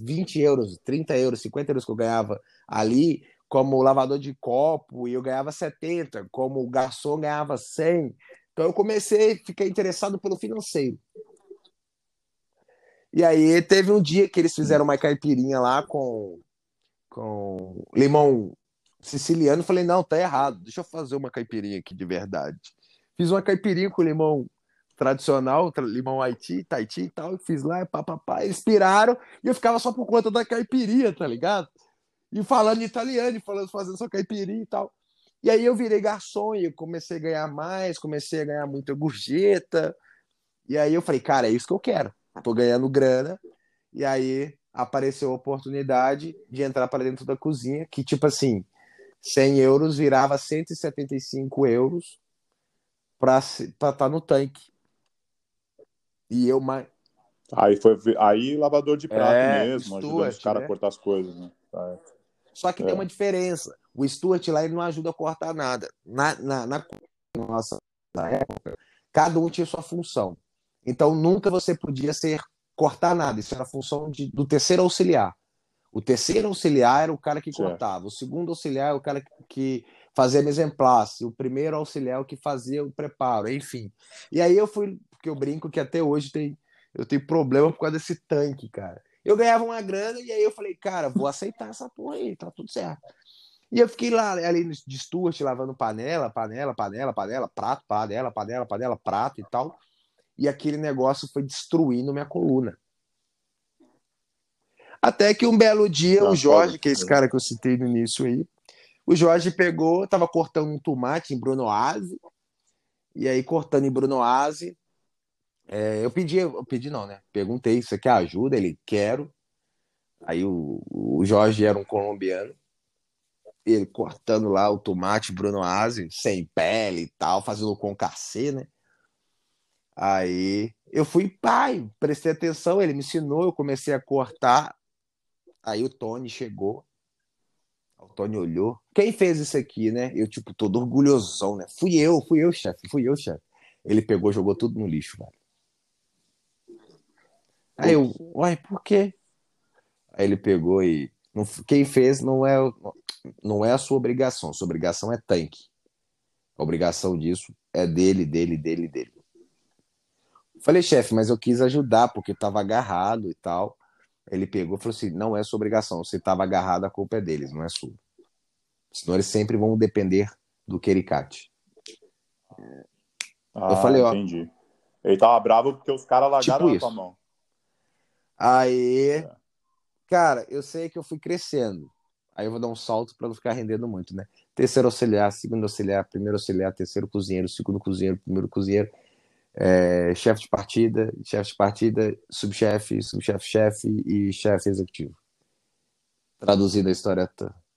20 euros, 30 euros, 50 euros que eu ganhava ali, como lavador de copo, e eu ganhava 70, como garçom ganhava 100. Então eu comecei ficar interessado pelo financeiro. E aí teve um dia que eles fizeram uma caipirinha lá com, com limão siciliano, falei, não, tá errado, deixa eu fazer uma caipirinha aqui de verdade. Fiz uma caipirinha com limão tradicional, limão Haiti, Tahiti e tal, fiz lá, papapá, eles piraram, e eu ficava só por conta da caipirinha, tá ligado? E falando italiano, e falando, fazendo só caipirinha e tal. E aí eu virei garçom e eu comecei a ganhar mais, comecei a ganhar muita gorjeta. E aí eu falei, cara, é isso que eu quero. Tô ganhando grana. E aí apareceu a oportunidade de entrar para dentro da cozinha, que tipo assim, 100 euros virava 175 euros para estar tá no tanque. E eu mais. Aí foi aí lavador de prato é, mesmo, Stuart, ajudando os caras né? a cortar as coisas, né? Tá. Só que é. tem uma diferença. O Stuart lá ele não ajuda a cortar nada. Na, na, na nossa época, cada um tinha sua função. Então nunca você podia ser cortar nada. Isso era a função de, do terceiro auxiliar. O terceiro auxiliar era o cara que cortava, o segundo auxiliar é o cara que fazia mise en place, o primeiro auxiliar é o que fazia o preparo, enfim. E aí eu fui, porque eu brinco que até hoje tem, eu tenho problema por causa desse tanque, cara. Eu ganhava uma grana e aí eu falei, cara, vou aceitar essa porra aí, tá tudo certo. E eu fiquei lá, ali de Stuart, lavando panela, panela, panela, panela, prato, panela, panela, panela, prato e tal. E aquele negócio foi destruindo minha coluna. Até que um belo dia, o Jorge, que é esse cara que eu citei no início aí, o Jorge pegou, tava cortando um tomate em Brunoise, e aí cortando em Brunoise, é, eu pedi, eu pedi não, né? Perguntei, você quer ajuda? Ele, quero. Aí o, o Jorge era um colombiano, ele cortando lá o tomate Brunoise, sem pele e tal, fazendo com cacê, né? Aí eu fui pai, prestei atenção, ele me ensinou, eu comecei a cortar. Aí o Tony chegou. O Tony olhou. Quem fez isso aqui, né? Eu, tipo, todo orgulhosão, né? Fui eu, fui eu, chefe, fui eu, chefe. Ele pegou, jogou tudo no lixo, velho. Aí eu, uai, por quê? Aí ele pegou e. Quem fez não é, não é a sua obrigação. Sua obrigação é tanque. A obrigação disso é dele, dele, dele, dele. Falei, chefe, mas eu quis ajudar porque estava agarrado e tal. Ele pegou e falou assim: não é sua obrigação. Se estava agarrado, a culpa é deles, não é sua. Senão eles sempre vão depender do Kericate. Ah, eu falei, ó. Entendi. Ele tava bravo porque os caras largaram tipo na tua mão. Aí, cara, eu sei que eu fui crescendo. Aí eu vou dar um salto para não ficar rendendo muito, né? Terceiro auxiliar, segundo auxiliar, primeiro auxiliar, terceiro cozinheiro, segundo cozinheiro, primeiro cozinheiro é, chefe de partida, chefe de partida, subchefe, subchefe-chefe e chefe executivo. Traduzindo a história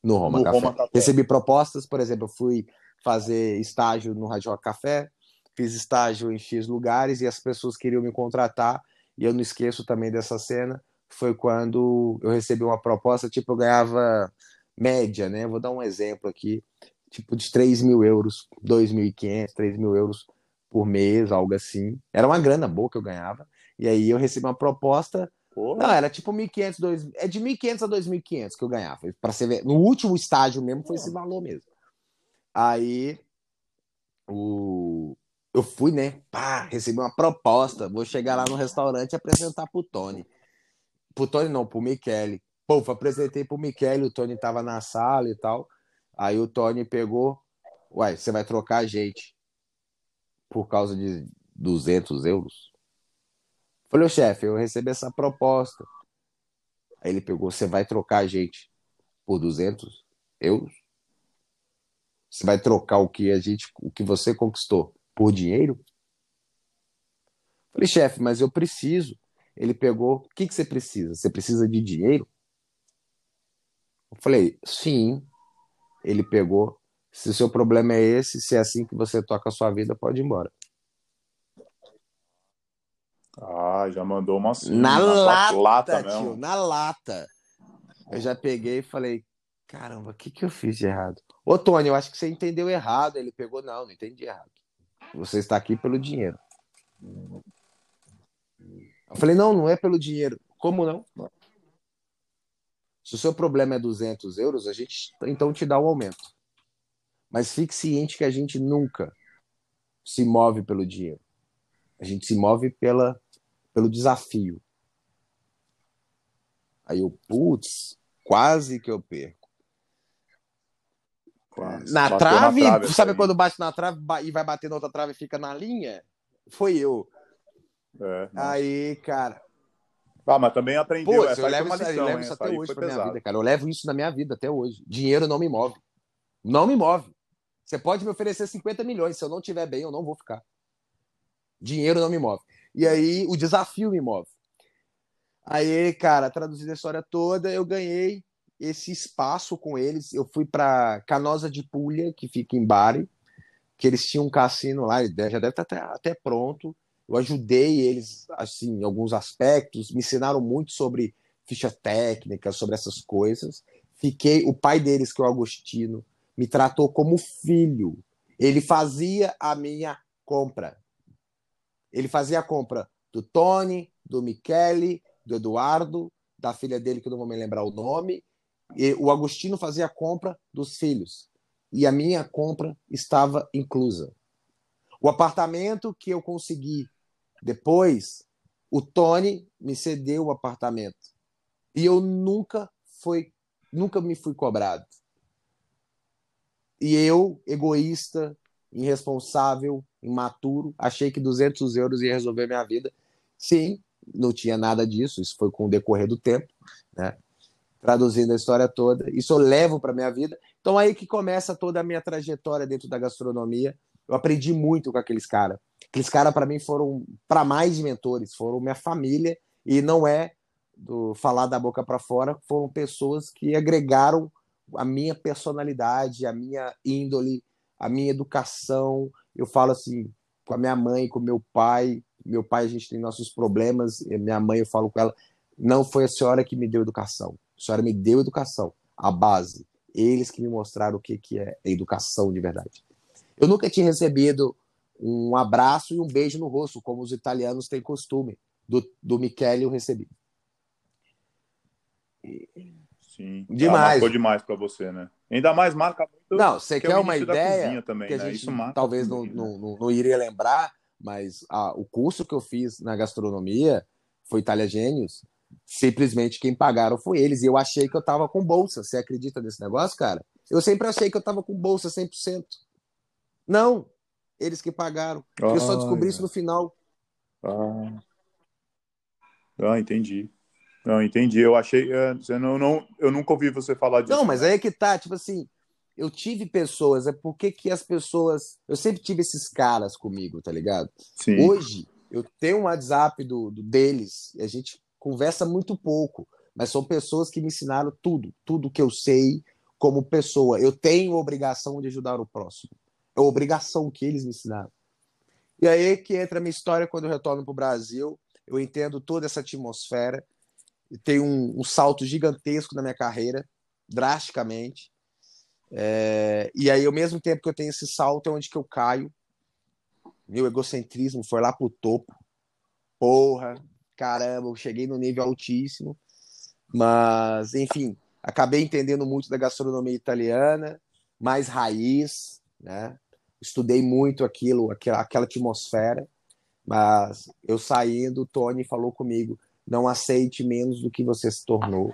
no Roma, no Café. Roma Café. Recebi propostas, por exemplo, eu fui fazer estágio no Radio Café, fiz estágio em X lugares e as pessoas queriam me contratar, e eu não esqueço também dessa cena, foi quando eu recebi uma proposta, tipo, eu ganhava média, né? Vou dar um exemplo aqui, tipo de 3 mil euros, 2.500, 3 mil euros por mês, algo assim. Era uma grana boa que eu ganhava. E aí eu recebi uma proposta. Não, era tipo 1.500, 2, é de 1.500 a 2.500 que eu ganhava. Para você ver, no último estágio mesmo foi esse valor mesmo. Aí o eu fui, né? Pá, recebi uma proposta. Vou chegar lá no restaurante e apresentar pro Tony. Pro Tony não, pro Michele. Pô, apresentei pro Michele, o Tony tava na sala e tal. Aí o Tony pegou, uai, você vai trocar a gente por causa de 200 euros? Falei, chefe, eu recebi essa proposta. Aí ele pegou, você vai trocar a gente por 200 euros? Você vai trocar o que a gente, o que você conquistou por dinheiro? Falei, chefe, mas eu preciso. Ele pegou, o que, que você precisa? Você precisa de dinheiro? Eu falei, sim. Ele pegou, se o seu problema é esse, se é assim que você toca a sua vida, pode ir embora. Ah, já mandou uma assim, na, lata, lata tio, na lata. Eu já peguei e falei, caramba, o que, que eu fiz de errado? Ô, Tony, eu acho que você entendeu errado. Ele pegou, não, não entendi errado. Você está aqui pelo dinheiro. Eu falei, não, não é pelo dinheiro. Como não? Se o seu problema é 200 euros, a gente então te dá o um aumento. Mas fique ciente que a gente nunca se move pelo dinheiro. A gente se move pela, pelo desafio. Aí eu, putz, quase que eu perco. Quase. Na trave, na trave, sabe quando bate na trave e vai bater na outra trave e fica na linha? Foi eu. É, aí, cara. Ah, mas também aprendeu. Putz, eu levo, isso, eu levo isso até hoje pra minha vida, cara. Eu levo isso na minha vida até hoje. Dinheiro não me move. Não me move. Você pode me oferecer 50 milhões. Se eu não estiver bem, eu não vou ficar. Dinheiro não me move. E aí o desafio me move. Aí, cara, traduzindo a história toda, eu ganhei esse espaço com eles. Eu fui para Canosa de Puglia, que fica em Bari, que eles tinham um cassino lá, já deve estar até, até pronto. Eu ajudei eles, assim, em alguns aspectos, me ensinaram muito sobre ficha técnica, sobre essas coisas. Fiquei, o pai deles, que é o Agostino, me tratou como filho. Ele fazia a minha compra. Ele fazia a compra do Tony, do Michele, do Eduardo, da filha dele, que eu não vou me lembrar o nome. E o Agostino fazia a compra dos filhos. E a minha compra estava inclusa. O apartamento que eu consegui depois, o Tony me cedeu o apartamento. E eu nunca fui, nunca me fui cobrado. e eu, egoísta, irresponsável, imaturo, achei que 200 euros ia resolver minha vida. Sim, não tinha nada disso, isso foi com o decorrer do tempo, né? Traduzindo a história toda, isso eu levo para minha vida. Então aí que começa toda a minha trajetória dentro da gastronomia. Eu aprendi muito com aqueles caras. Aqueles caras para mim foram para mais de mentores, foram minha família e não é do falar da boca para fora, foram pessoas que agregaram a minha personalidade, a minha índole, a minha educação. Eu falo assim com a minha mãe, com meu pai. Meu pai, a gente tem nossos problemas. Minha mãe, eu falo com ela, não foi a senhora que me deu educação. A senhora me deu educação, a base. Eles que me mostraram o que, que é educação de verdade. Eu nunca tinha recebido um abraço e um beijo no rosto, como os italianos têm costume. Do, do Michele eu recebi. Sim. Demais. Marcou demais para você, né? Ainda mais marca muito. Não, você quer uma ideia também, que a né? gente talvez não, não, não, não, iria lembrar, mas ah, o curso que eu fiz na gastronomia foi Itália Gênios. Simplesmente quem pagaram foi eles. E eu achei que eu tava com bolsa. Você acredita nesse negócio, cara? Eu sempre achei que eu tava com bolsa 100%. Não, eles que pagaram. eu só descobri isso no final. Ah, ah entendi. Não, entendi. Eu achei. É, você não, não, eu nunca ouvi você falar disso. Não, mas aí é que tá, tipo assim, eu tive pessoas, é porque que as pessoas. Eu sempre tive esses caras comigo, tá ligado? Sim. Hoje, eu tenho um WhatsApp do, do deles, e a gente conversa muito pouco, mas são pessoas que me ensinaram tudo, tudo que eu sei como pessoa. Eu tenho obrigação de ajudar o próximo. É obrigação que eles me ensinaram. E aí que entra a minha história quando eu retorno para o Brasil. Eu entendo toda essa atmosfera tem um, um, salto gigantesco na minha carreira, drasticamente. É, e aí, ao mesmo tempo que eu tenho esse salto, é onde que eu caio. Meu egocentrismo foi lá pro topo. Porra, caramba, eu cheguei no nível altíssimo. Mas, enfim, acabei entendendo muito da gastronomia italiana, mais raiz, né? Estudei muito aquilo, aquela, aquela atmosfera. Mas eu saindo, o Tony falou comigo: não aceite menos do que você se tornou.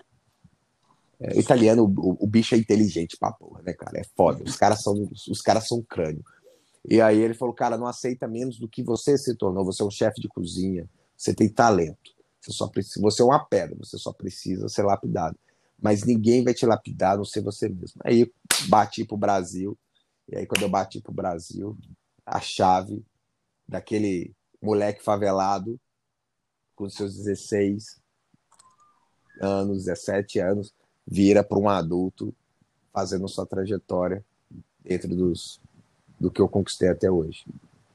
É, o italiano, o, o, bicho é inteligente pra porra, né, cara? É foda. Os caras são, os caras são crânio. E aí ele falou, cara, não aceita menos do que você se tornou. Você é um chefe de cozinha, você tem talento. Você só precisa, você é uma pedra, você só precisa ser lapidado. Mas ninguém vai te lapidar, a não ser você mesmo. Aí bati pro Brasil. E aí quando eu bati pro Brasil, a chave daquele moleque favelado com seus 16 anos, 17 anos, vira para um adulto fazendo sua trajetória dentro dos, do que eu conquistei até hoje.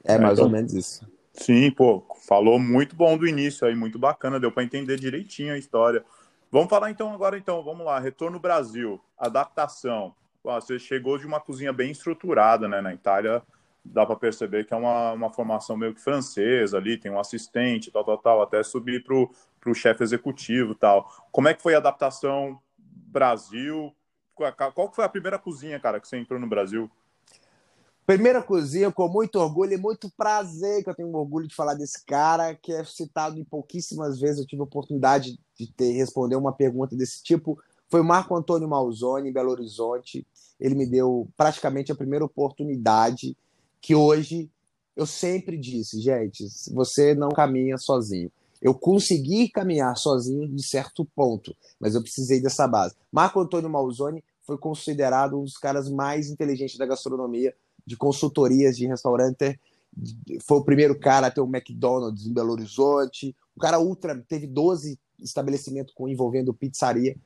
É, é mais então, ou menos isso. Sim, pô, falou muito bom do início aí, muito bacana, deu para entender direitinho a história. Vamos falar então agora então, vamos lá, retorno Brasil, adaptação. Você chegou de uma cozinha bem estruturada, né? Na Itália, dá para perceber que é uma, uma formação meio que francesa ali, tem um assistente, tal, tal, tal, até subir para o chefe executivo tal. Como é que foi a adaptação Brasil? Qual foi a primeira cozinha, cara, que você entrou no Brasil? Primeira cozinha, com muito orgulho e muito prazer, que eu tenho orgulho de falar desse cara, que é citado em pouquíssimas vezes. Eu tive a oportunidade de ter, responder uma pergunta desse tipo. Foi o Marco Antônio Malzoni, em Belo Horizonte. Ele me deu praticamente a primeira oportunidade que hoje eu sempre disse, gente, você não caminha sozinho. Eu consegui caminhar sozinho de certo ponto, mas eu precisei dessa base. Marco Antônio Malzoni foi considerado um dos caras mais inteligentes da gastronomia, de consultorias de restaurante. Foi o primeiro cara a ter um McDonald's em Belo Horizonte. O cara ultra teve 12 estabelecimentos envolvendo pizzaria.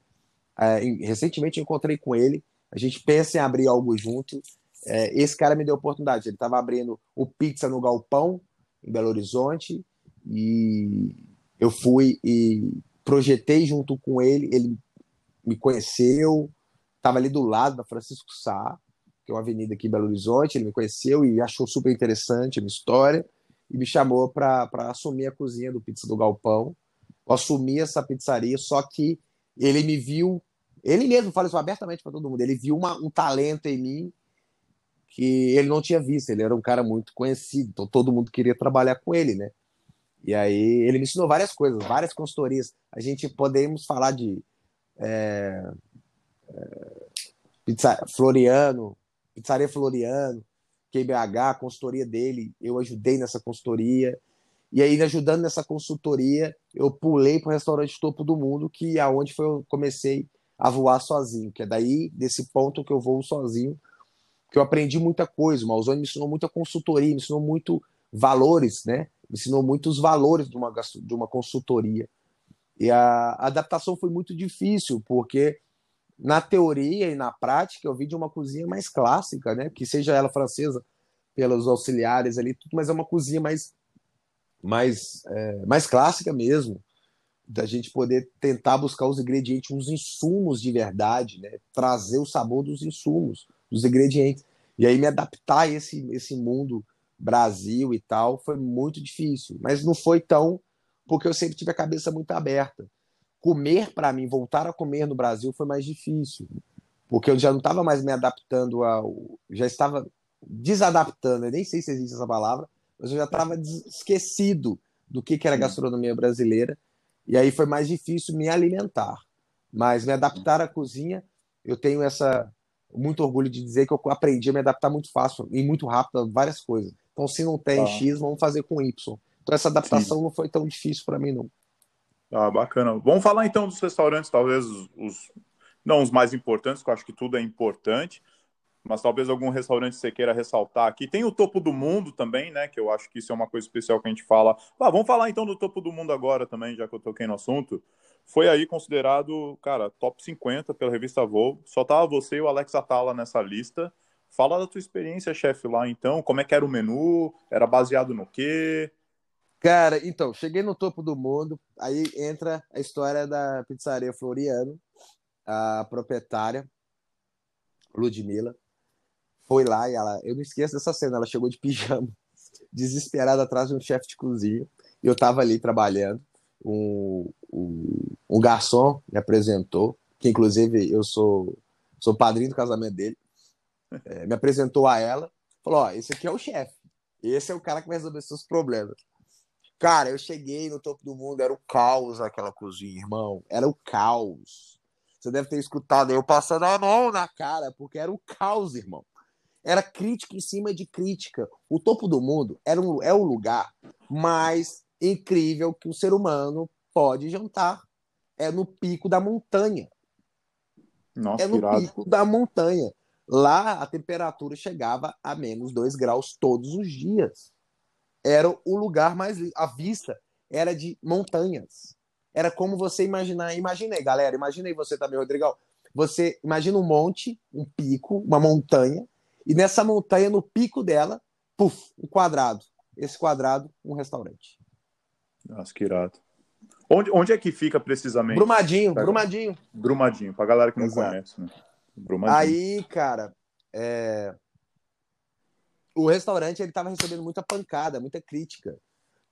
É, recentemente encontrei com ele. A gente pensa em abrir algo junto. É, esse cara me deu oportunidade. Ele estava abrindo o Pizza no Galpão, em Belo Horizonte, e eu fui e projetei junto com ele. Ele me conheceu, estava ali do lado da Francisco Sá, que é uma avenida aqui em Belo Horizonte. Ele me conheceu e achou super interessante a minha história e me chamou para assumir a cozinha do Pizza do Galpão. Eu assumi essa pizzaria, só que ele me viu, ele mesmo fala isso abertamente para todo mundo, ele viu uma, um talento em mim que ele não tinha visto. Ele era um cara muito conhecido, então todo mundo queria trabalhar com ele, né? E aí ele me ensinou várias coisas, várias consultorias. A gente podemos falar de é, é, pizza, Floriano, Pizzaria Floriano, QBH, consultoria dele, eu ajudei nessa consultoria. E aí, ajudando nessa consultoria, eu pulei para o restaurante topo do mundo, que é onde foi eu comecei a voar sozinho, que é daí, desse ponto que eu voo sozinho, que eu aprendi muita coisa. O Malzone me ensinou muita consultoria, me ensinou muito valores, né? Me ensinou muitos valores de uma, de uma consultoria. E a adaptação foi muito difícil, porque na teoria e na prática eu vi de uma cozinha mais clássica, né? Que seja ela francesa, pelos auxiliares ali, tudo, mas é uma cozinha mais mais, é, mais clássica mesmo, da gente poder tentar buscar os ingredientes, uns insumos de verdade, né? trazer o sabor dos insumos, dos ingredientes. E aí me adaptar a esse, esse mundo Brasil e tal foi muito difícil, mas não foi tão porque eu sempre tive a cabeça muito aberta. Comer para mim, voltar a comer no Brasil foi mais difícil, porque eu já não estava mais me adaptando ao, já estava desadaptando, nem sei se existe essa palavra, mas eu já estava esquecido do que, que era gastronomia brasileira, e aí foi mais difícil me alimentar. Mas me adaptar à cozinha, eu tenho essa muito orgulho de dizer que eu aprendi a me adaptar muito fácil e muito rápido a várias coisas. Então, se não tem ah. X, vamos fazer com Y. Então, essa adaptação Sim. não foi tão difícil para mim, não. Ah, bacana. Vamos falar então dos restaurantes, talvez os, não os mais importantes, que eu acho que tudo é importante, mas talvez algum restaurante você queira ressaltar aqui. Tem o Topo do Mundo também, né? Que eu acho que isso é uma coisa especial que a gente fala. Ah, vamos falar então do Topo do Mundo agora também, já que eu toquei no assunto. Foi aí considerado, cara, top 50 pela revista Voo. Só tava você e o Alex Atala nessa lista. Fala da tua experiência, chefe, lá então. Como é que era o menu? Era baseado no quê? Cara, então, cheguei no topo do mundo. Aí entra a história da pizzaria Floriano, a proprietária, Ludmilla foi lá e ela. Eu não esqueço dessa cena, ela chegou de pijama, desesperada atrás de um chefe de cozinha. E eu estava ali trabalhando. Um, um, um, garçom me apresentou, que inclusive eu sou, sou padrinho do casamento dele. É, me apresentou a ela, falou: Ó, esse aqui é o chefe. Esse é o cara que vai resolver seus problemas. Cara, eu cheguei no topo do mundo, era o caos aquela cozinha, irmão. Era o caos. Você deve ter escutado eu passando a mão na cara, porque era o caos, irmão. Era crítica em cima de crítica. O topo do mundo era um, é o lugar mais incrível que o ser humano pode jantar. É no pico da montanha. Nossa, é no irado. pico da montanha. Lá a temperatura chegava a menos 2 graus todos os dias. Era o lugar mais. A vista era de montanhas. Era como você imaginar. Imaginei, galera. Imaginei você também, Rodrigão. Você imagina um monte, um pico, uma montanha, e nessa montanha, no pico dela, puf, um quadrado. Esse quadrado, um restaurante. Nossa, que irado. Onde, onde é que fica precisamente? Brumadinho, pra... Brumadinho. Brumadinho, pra galera que não Exato. conhece, né? Brumadinho. Aí, cara, é... o restaurante ele tava recebendo muita pancada, muita crítica,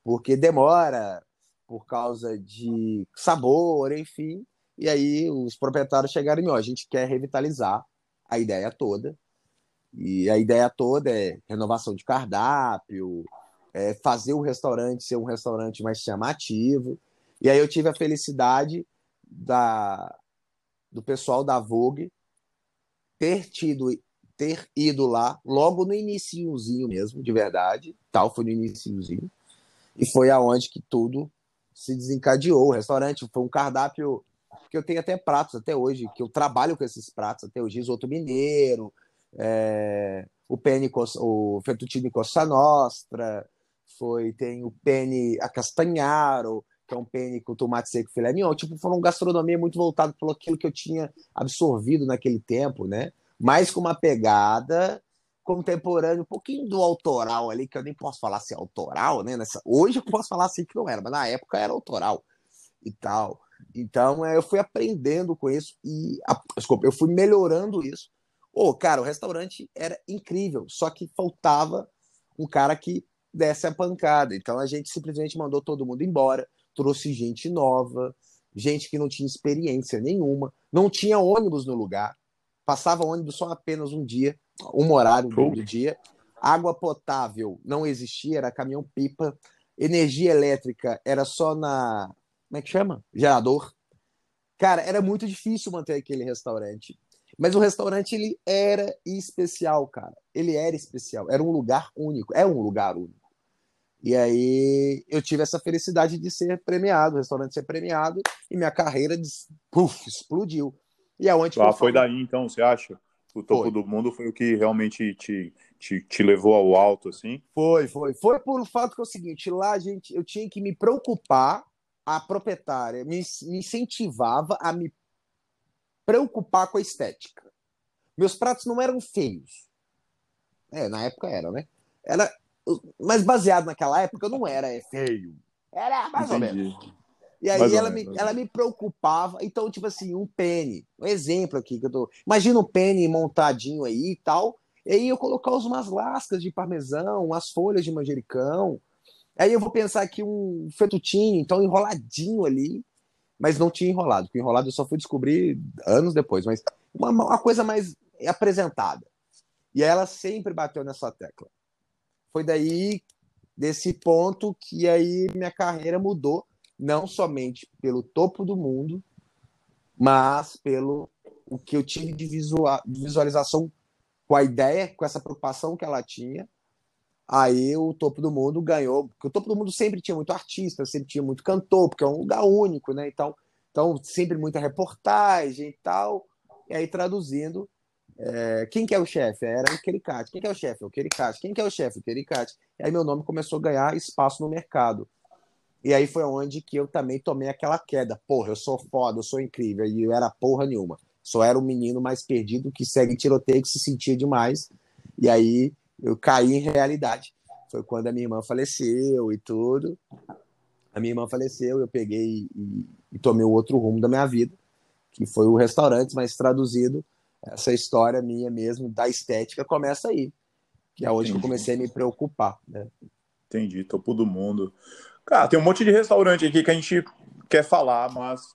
porque demora por causa de sabor, enfim. E aí os proprietários chegaram e, ó, a gente quer revitalizar a ideia toda e a ideia toda é renovação de cardápio, é fazer o restaurante ser um restaurante mais chamativo. E aí eu tive a felicidade da, do pessoal da Vogue ter tido ter ido lá logo no iniciozinho mesmo, de verdade, tal foi no iniciozinho. E foi aonde que tudo se desencadeou. O restaurante foi um cardápio que eu tenho até pratos até hoje, que eu trabalho com esses pratos até hoje, risoto mineiro, é, o pene, o fettuccine Costa Nostra, foi, tem o pene a castanharo, que é um pene com tomate seco filé mignon. Tipo, foi uma gastronomia muito voltada pelo aquilo que eu tinha absorvido naquele tempo, né? Mais com uma pegada contemporânea, um pouquinho do autoral ali, que eu nem posso falar se é autoral, né? Nessa... Hoje eu posso falar assim que não era, mas na época era autoral e tal. Então, é, eu fui aprendendo com isso e, desculpa, eu fui melhorando isso Ô, oh, cara, o restaurante era incrível, só que faltava um cara que desse a pancada. Então a gente simplesmente mandou todo mundo embora, trouxe gente nova, gente que não tinha experiência nenhuma, não tinha ônibus no lugar, passava ônibus só apenas um dia, um horário do dia. Água potável não existia, era caminhão-pipa. Energia elétrica era só na. Como é que chama? Gerador. Cara, era muito difícil manter aquele restaurante. Mas o restaurante, ele era especial, cara. Ele era especial. Era um lugar único. É um lugar único. E aí eu tive essa felicidade de ser premiado, o restaurante ser premiado, e minha carreira puff, explodiu. E aonde ah, foi daí então, você acha? O topo foi. do mundo foi o que realmente te, te, te levou ao alto, assim? Foi, foi. Foi por o fato que é o seguinte, lá, gente, eu tinha que me preocupar, a proprietária me, me incentivava a me preocupar com a estética. Meus pratos não eram feios. É, na época era, né? Era, mas baseado naquela época não era é feio. Era mais Entendi. ou menos. E aí ela me, ela me preocupava. Então, tipo assim, um pene. Um exemplo aqui que eu tô. Imagina um pene montadinho aí e tal. E aí eu colocar umas lascas de parmesão, umas folhas de manjericão. Aí eu vou pensar aqui um fettuccine, então enroladinho ali. Mas não tinha enrolado, porque enrolado eu só fui descobrir anos depois. Mas uma, uma coisa mais apresentada. E ela sempre bateu nessa tecla. Foi daí, desse ponto, que aí minha carreira mudou, não somente pelo topo do mundo, mas pelo o que eu tive de visualização com a ideia, com essa preocupação que ela tinha. Aí o topo do mundo ganhou, porque o topo do mundo sempre tinha muito artista, sempre tinha muito cantor, porque é um lugar único, né? Então, então sempre muita reportagem e tal. E aí traduzindo, é, quem que é o chefe? Era o Kericati. Quem que é o chefe? O Kericati. Quem que é o chefe? O Kericati. E aí meu nome começou a ganhar espaço no mercado. E aí foi onde que eu também tomei aquela queda. Porra, eu sou foda, eu sou incrível. E eu era porra nenhuma. Só era o menino mais perdido que segue tiroteio, que se sentia demais. E aí eu caí em realidade. Foi quando a minha irmã faleceu e tudo. A minha irmã faleceu, eu peguei e, e tomei o outro rumo da minha vida, que foi o restaurante, mas traduzido essa história minha mesmo da estética começa aí, que é onde eu comecei a me preocupar, né? Entendi, topo do mundo. Cara, tem um monte de restaurante aqui que a gente quer falar, mas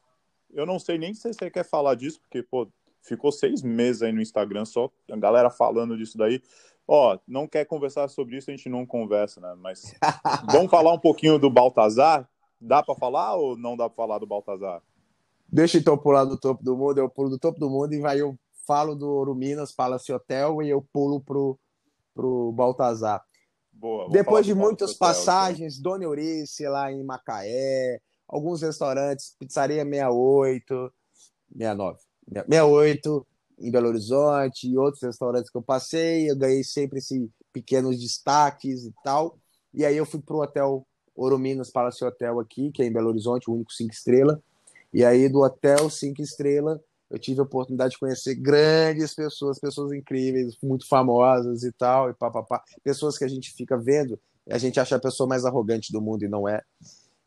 eu não sei nem se você quer falar disso, porque, pô, ficou seis meses aí no Instagram só a galera falando disso daí. Ó, não quer conversar sobre isso, a gente não conversa, né? Mas vamos falar um pouquinho do Baltazar? Dá para falar ou não dá para falar do Baltazar? Deixa então pular do topo do mundo, eu pulo do topo do mundo e vai eu falo do Ouro Minas Palace Hotel e eu pulo pro, pro Baltazar. Boa, Depois de muitas Hotel, passagens, então. Dona Eurice lá em Macaé, alguns restaurantes, Pizzaria 68, 69, 68 em Belo Horizonte e outros restaurantes que eu passei, eu ganhei sempre esses pequenos destaques e tal. E aí eu fui pro hotel Ouro Minas Palace Hotel aqui, que é em Belo Horizonte, o único cinco estrela. E aí do hotel cinco estrela eu tive a oportunidade de conhecer grandes pessoas, pessoas incríveis, muito famosas e tal, e papapá. Pessoas que a gente fica vendo, a gente acha a pessoa mais arrogante do mundo e não é.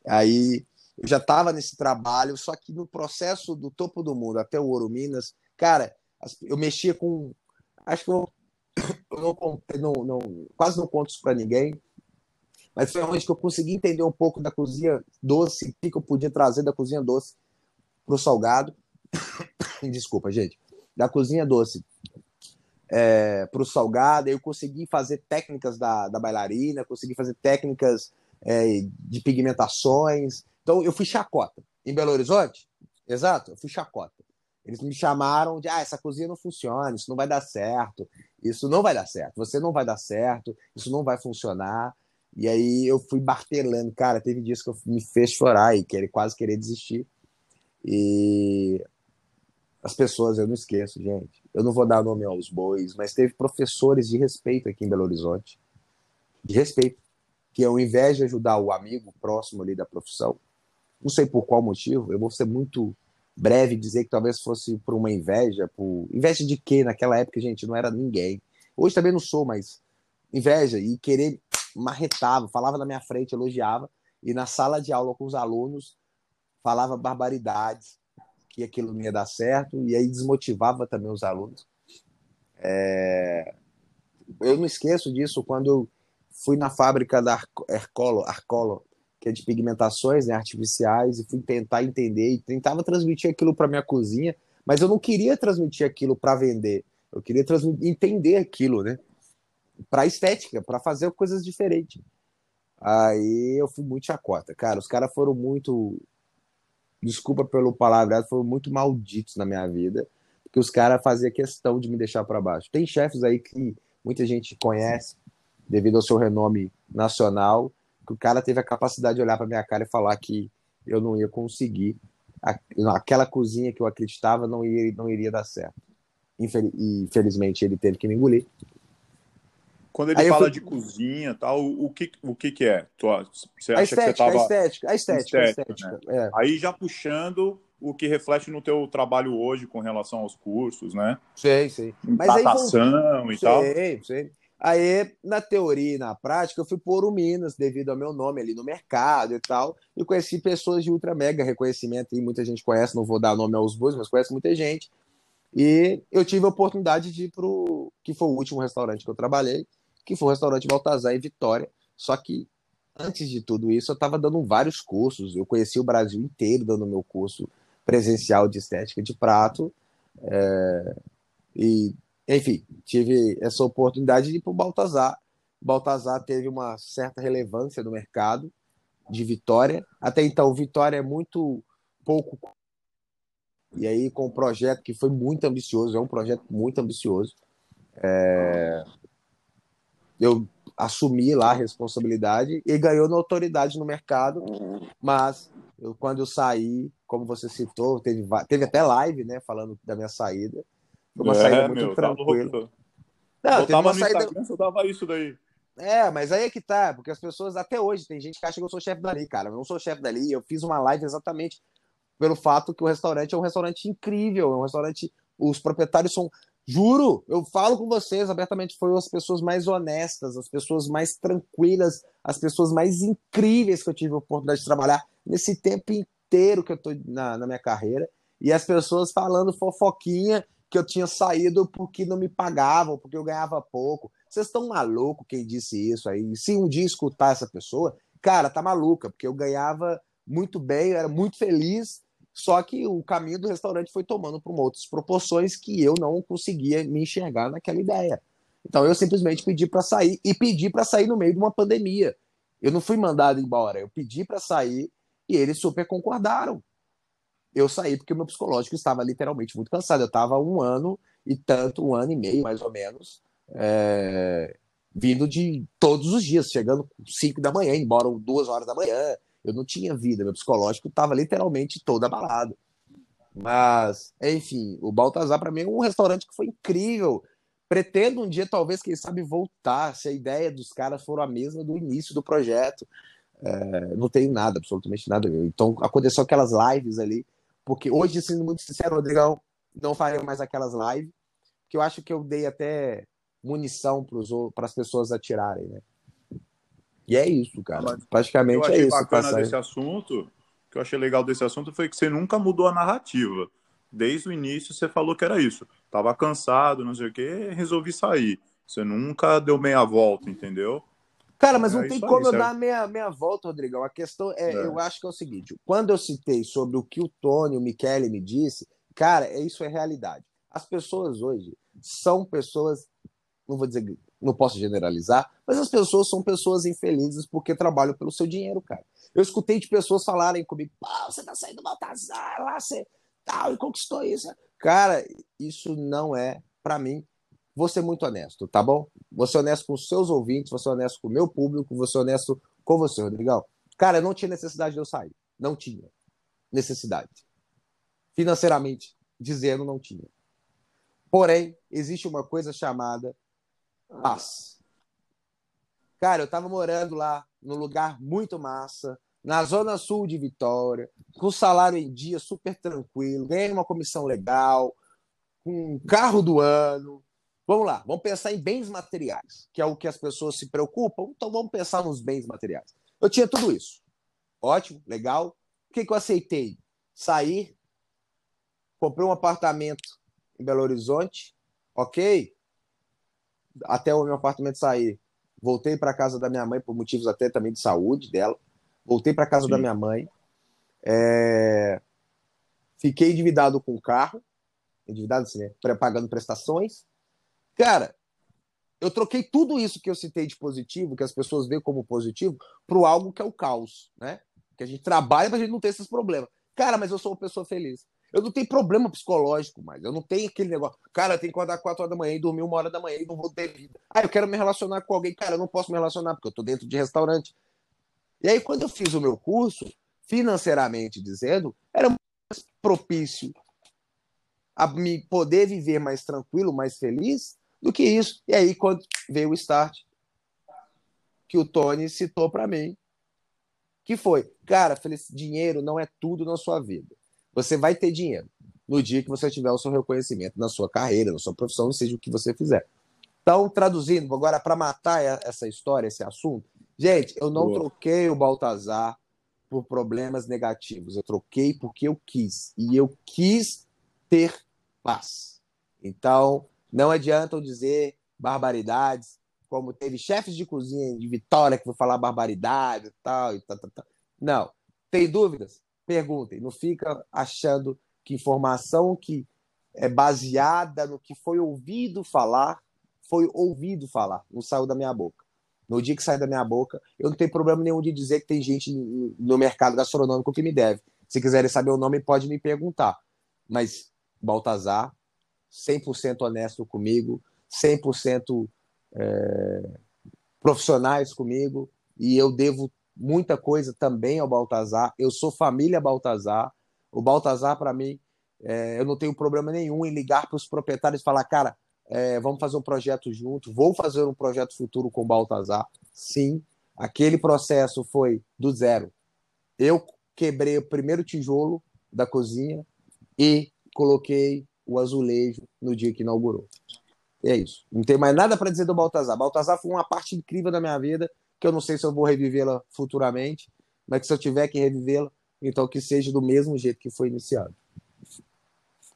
Aí eu já estava nesse trabalho, só que no processo do topo do mundo até o Ouro Minas, cara, eu mexia com. Acho que eu, eu não, não, não, quase não conto isso para ninguém, mas foi onde que eu consegui entender um pouco da cozinha doce, o que eu podia trazer da cozinha doce para o salgado. desculpa, gente, da cozinha doce é, para o salgado, eu consegui fazer técnicas da, da bailarina, consegui fazer técnicas é, de pigmentações. Então, eu fui chacota. Em Belo Horizonte, exato, eu fui chacota. Eles me chamaram de, ah, essa cozinha não funciona, isso não vai dar certo, isso não vai dar certo, você não vai dar certo, isso não vai funcionar. E aí eu fui martelando, cara, teve dias que eu me fez chorar e quase querer desistir. E as pessoas, eu não esqueço, gente. Eu não vou dar nome aos bois, mas teve professores de respeito aqui em Belo Horizonte. De respeito. Que ao invés de ajudar o amigo próximo ali da profissão, não sei por qual motivo, eu vou ser muito breve dizer que talvez fosse por uma inveja, por inveja de quê? Naquela época, gente, não era ninguém. Hoje também não sou, mas inveja e querer marretava, falava na minha frente, elogiava, e na sala de aula com os alunos falava barbaridades, que aquilo não ia dar certo, e aí desmotivava também os alunos. É... Eu não esqueço disso quando eu fui na fábrica da Arcolo, Arcolo que é de pigmentações né, artificiais, e fui tentar entender e tentava transmitir aquilo para minha cozinha, mas eu não queria transmitir aquilo para vender, eu queria entender aquilo, né? Para estética, para fazer coisas diferentes. Aí eu fui muito chacota, cara. Os caras foram muito desculpa pelo palavreado, foram muito malditos na minha vida. que os caras faziam questão de me deixar para baixo. Tem chefes aí que muita gente conhece, devido ao seu renome nacional, que o cara teve a capacidade de olhar para minha cara e falar que eu não ia conseguir, aquela cozinha que eu acreditava não, não iria dar certo. Infelizmente ele teve que me engolir. Quando ele Aí fala fui... de cozinha tal, o que, o que, que é? Você acha a estética, que você tava... a estética, a estética, estética, a estética né? é. Aí já puxando o que reflete no teu trabalho hoje com relação aos cursos, né? Sei, sei. Mas Datação aí, e sei, tal. Sei, sei. Aí, na teoria e na prática, eu fui por Ouro Minas, devido ao meu nome ali no mercado e tal, e conheci pessoas de ultra mega reconhecimento, e muita gente conhece, não vou dar nome aos bois, mas conhece muita gente. E eu tive a oportunidade de ir para o que foi o último restaurante que eu trabalhei, que foi o restaurante Baltazar em Vitória. Só que antes de tudo isso, eu estava dando vários cursos. Eu conheci o Brasil inteiro dando meu curso presencial de estética de prato. É... E, enfim, tive essa oportunidade de ir para o Baltazar. Baltazar teve uma certa relevância no mercado de Vitória. Até então, Vitória é muito pouco e aí, com um projeto que foi muito ambicioso, é um projeto muito ambicioso, é... eu assumi lá a responsabilidade e ganhou na autoridade no mercado, mas eu, quando eu saí, como você citou, teve, teve até live, né, falando da minha saída. Foi uma é, saída muito meu, tranquila. Tá Não, teve uma saída... Instagram, dava isso daí. É, mas aí é que tá, porque as pessoas até hoje tem gente que acha que eu sou chefe dali, cara. Eu não sou chefe dali, eu fiz uma live exatamente pelo fato que o restaurante é um restaurante incrível, é um restaurante. Os proprietários são. Juro, eu falo com vocês abertamente, foram as pessoas mais honestas, as pessoas mais tranquilas, as pessoas mais incríveis que eu tive a oportunidade de trabalhar nesse tempo inteiro que eu estou na, na minha carreira. E as pessoas falando fofoquinha que eu tinha saído porque não me pagavam, porque eu ganhava pouco. Vocês estão maluco quem disse isso aí? Se um dia escutar essa pessoa, cara, tá maluca, porque eu ganhava muito bem, eu era muito feliz só que o caminho do restaurante foi tomando para outras proporções que eu não conseguia me enxergar naquela ideia. Então eu simplesmente pedi para sair e pedi para sair no meio de uma pandemia. Eu não fui mandado embora, eu pedi para sair e eles super concordaram. Eu saí porque o meu psicológico estava literalmente muito cansado. Eu estava um ano e tanto, um ano e meio mais ou menos, é... vindo de todos os dias, chegando 5 da manhã, embora duas horas da manhã, eu não tinha vida, meu psicológico estava literalmente todo abalado. Mas, enfim, o Baltazar para mim é um restaurante que foi incrível. Pretendo um dia, talvez, quem sabe, voltar, se a ideia dos caras for a mesma do início do projeto. É, não tenho nada, absolutamente nada. Então, aconteceu aquelas lives ali, porque hoje, sendo muito sincero, Rodrigão, não farei mais aquelas lives, que eu acho que eu dei até munição para as pessoas atirarem, né? E é isso, cara. Mas Praticamente é isso. O que eu achei bacana desse assunto, o que eu achei legal desse assunto foi que você nunca mudou a narrativa. Desde o início você falou que era isso. Tava cansado, não sei o quê, resolvi sair. Você nunca deu meia volta, entendeu? Cara, mas é não tem como aí, eu dar meia, meia volta, Rodrigão. A questão é, é, eu acho que é o seguinte: quando eu citei sobre o que o Tony, o Michele me disse, cara, isso é realidade. As pessoas hoje são pessoas, não vou dizer não posso generalizar, mas as pessoas são pessoas infelizes porque trabalham pelo seu dinheiro, cara. Eu escutei de pessoas falarem comigo, pô, você tá saindo do Baltazar, lá você tal, e conquistou isso. Cara, isso não é, para mim, vou ser muito honesto, tá bom? Vou ser honesto com os seus ouvintes, vou ser honesto com o meu público, vou ser honesto com você, Rodrigão. Cara, não tinha necessidade de eu sair. Não tinha necessidade. Financeiramente, dizendo, não tinha. Porém, existe uma coisa chamada paz. Cara, eu tava morando lá num lugar muito massa, na zona sul de Vitória, com salário em dia super tranquilo, ganhei uma comissão legal, com um carro do ano. Vamos lá, vamos pensar em bens materiais, que é o que as pessoas se preocupam, então vamos pensar nos bens materiais. Eu tinha tudo isso. Ótimo, legal. O que, que eu aceitei? Sair, comprei um apartamento em Belo Horizonte, ok? Até o meu apartamento sair. Voltei para casa da minha mãe por motivos até também de saúde dela. Voltei para casa Sim. da minha mãe. É... Fiquei endividado com o carro, endividado assim, né? pagando prestações. Cara, eu troquei tudo isso que eu citei de positivo, que as pessoas veem como positivo, para algo que é o caos, né? Que a gente trabalha para a gente não ter esses problemas. Cara, mas eu sou uma pessoa feliz. Eu não tenho problema psicológico mais. Eu não tenho aquele negócio. Cara, eu tenho que acordar 4 horas da manhã e dormir uma hora da manhã e não vou ter vida. Ah, eu quero me relacionar com alguém. Cara, eu não posso me relacionar porque eu tô dentro de restaurante. E aí, quando eu fiz o meu curso, financeiramente dizendo, era mais propício a me poder viver mais tranquilo, mais feliz do que isso. E aí, quando veio o start, que o Tony citou para mim, que foi, cara, dinheiro não é tudo na sua vida. Você vai ter dinheiro no dia que você tiver o seu reconhecimento na sua carreira, na sua profissão, seja o que você fizer. Então, traduzindo, agora para matar essa história, esse assunto, gente, eu não Boa. troquei o Baltazar por problemas negativos. Eu troquei porque eu quis. E eu quis ter paz. Então, não adianta eu dizer barbaridades, como teve chefes de cozinha de Vitória que vão falar barbaridade e tal, e tal, tal, tal. Não. Tem dúvidas? Perguntem. Não fica achando que informação que é baseada no que foi ouvido falar, foi ouvido falar, não saiu da minha boca. No dia que sai da minha boca, eu não tenho problema nenhum de dizer que tem gente no mercado gastronômico que me deve. Se quiserem saber o nome, pode me perguntar. Mas Baltazar, 100% honesto comigo, 100% é, profissionais comigo, e eu devo muita coisa também ao Baltazar. Eu sou família Baltazar. O Baltazar, para mim, é, eu não tenho problema nenhum em ligar para os proprietários e falar, cara, é, vamos fazer um projeto junto, vou fazer um projeto futuro com o Baltazar. Sim, aquele processo foi do zero. Eu quebrei o primeiro tijolo da cozinha e coloquei o azulejo no dia que inaugurou. E é isso. Não tem mais nada para dizer do Baltazar. Baltazar foi uma parte incrível da minha vida, que eu não sei se eu vou revivê-la futuramente, mas que se eu tiver que revivê-la, então que seja do mesmo jeito que foi iniciado.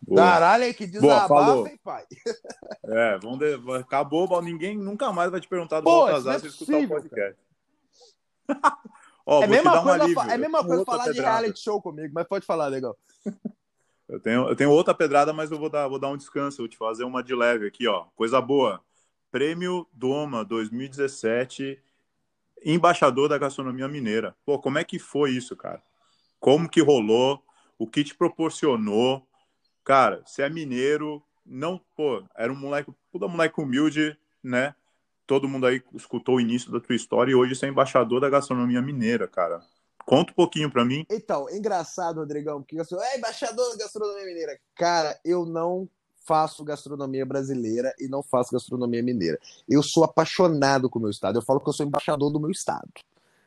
Boa. Caralho, que desabafa, hein, pai? É, vamos de... acabou, ninguém nunca mais vai te perguntar do Pô, Baltazar é se escutar o podcast. Ó, é, mesma coisa, é a mesma coisa falar pedrada. de reality show comigo, mas pode falar, legal. Eu tenho, eu tenho outra pedrada, mas eu vou dar, vou dar um descanso, vou te fazer uma de leve aqui, ó. Coisa boa. Prêmio Doma 2017, embaixador da gastronomia mineira. Pô, como é que foi isso, cara? Como que rolou? O que te proporcionou? Cara, você é mineiro, não, pô, era um moleque, puta moleque humilde, né? Todo mundo aí escutou o início da tua história e hoje você é embaixador da gastronomia mineira, cara. Conta um pouquinho para mim. Então, engraçado, Rodrigão, porque eu sou é embaixador da gastronomia mineira. Cara, eu não faço gastronomia brasileira e não faço gastronomia mineira. Eu sou apaixonado com o meu estado. Eu falo que eu sou embaixador do meu estado.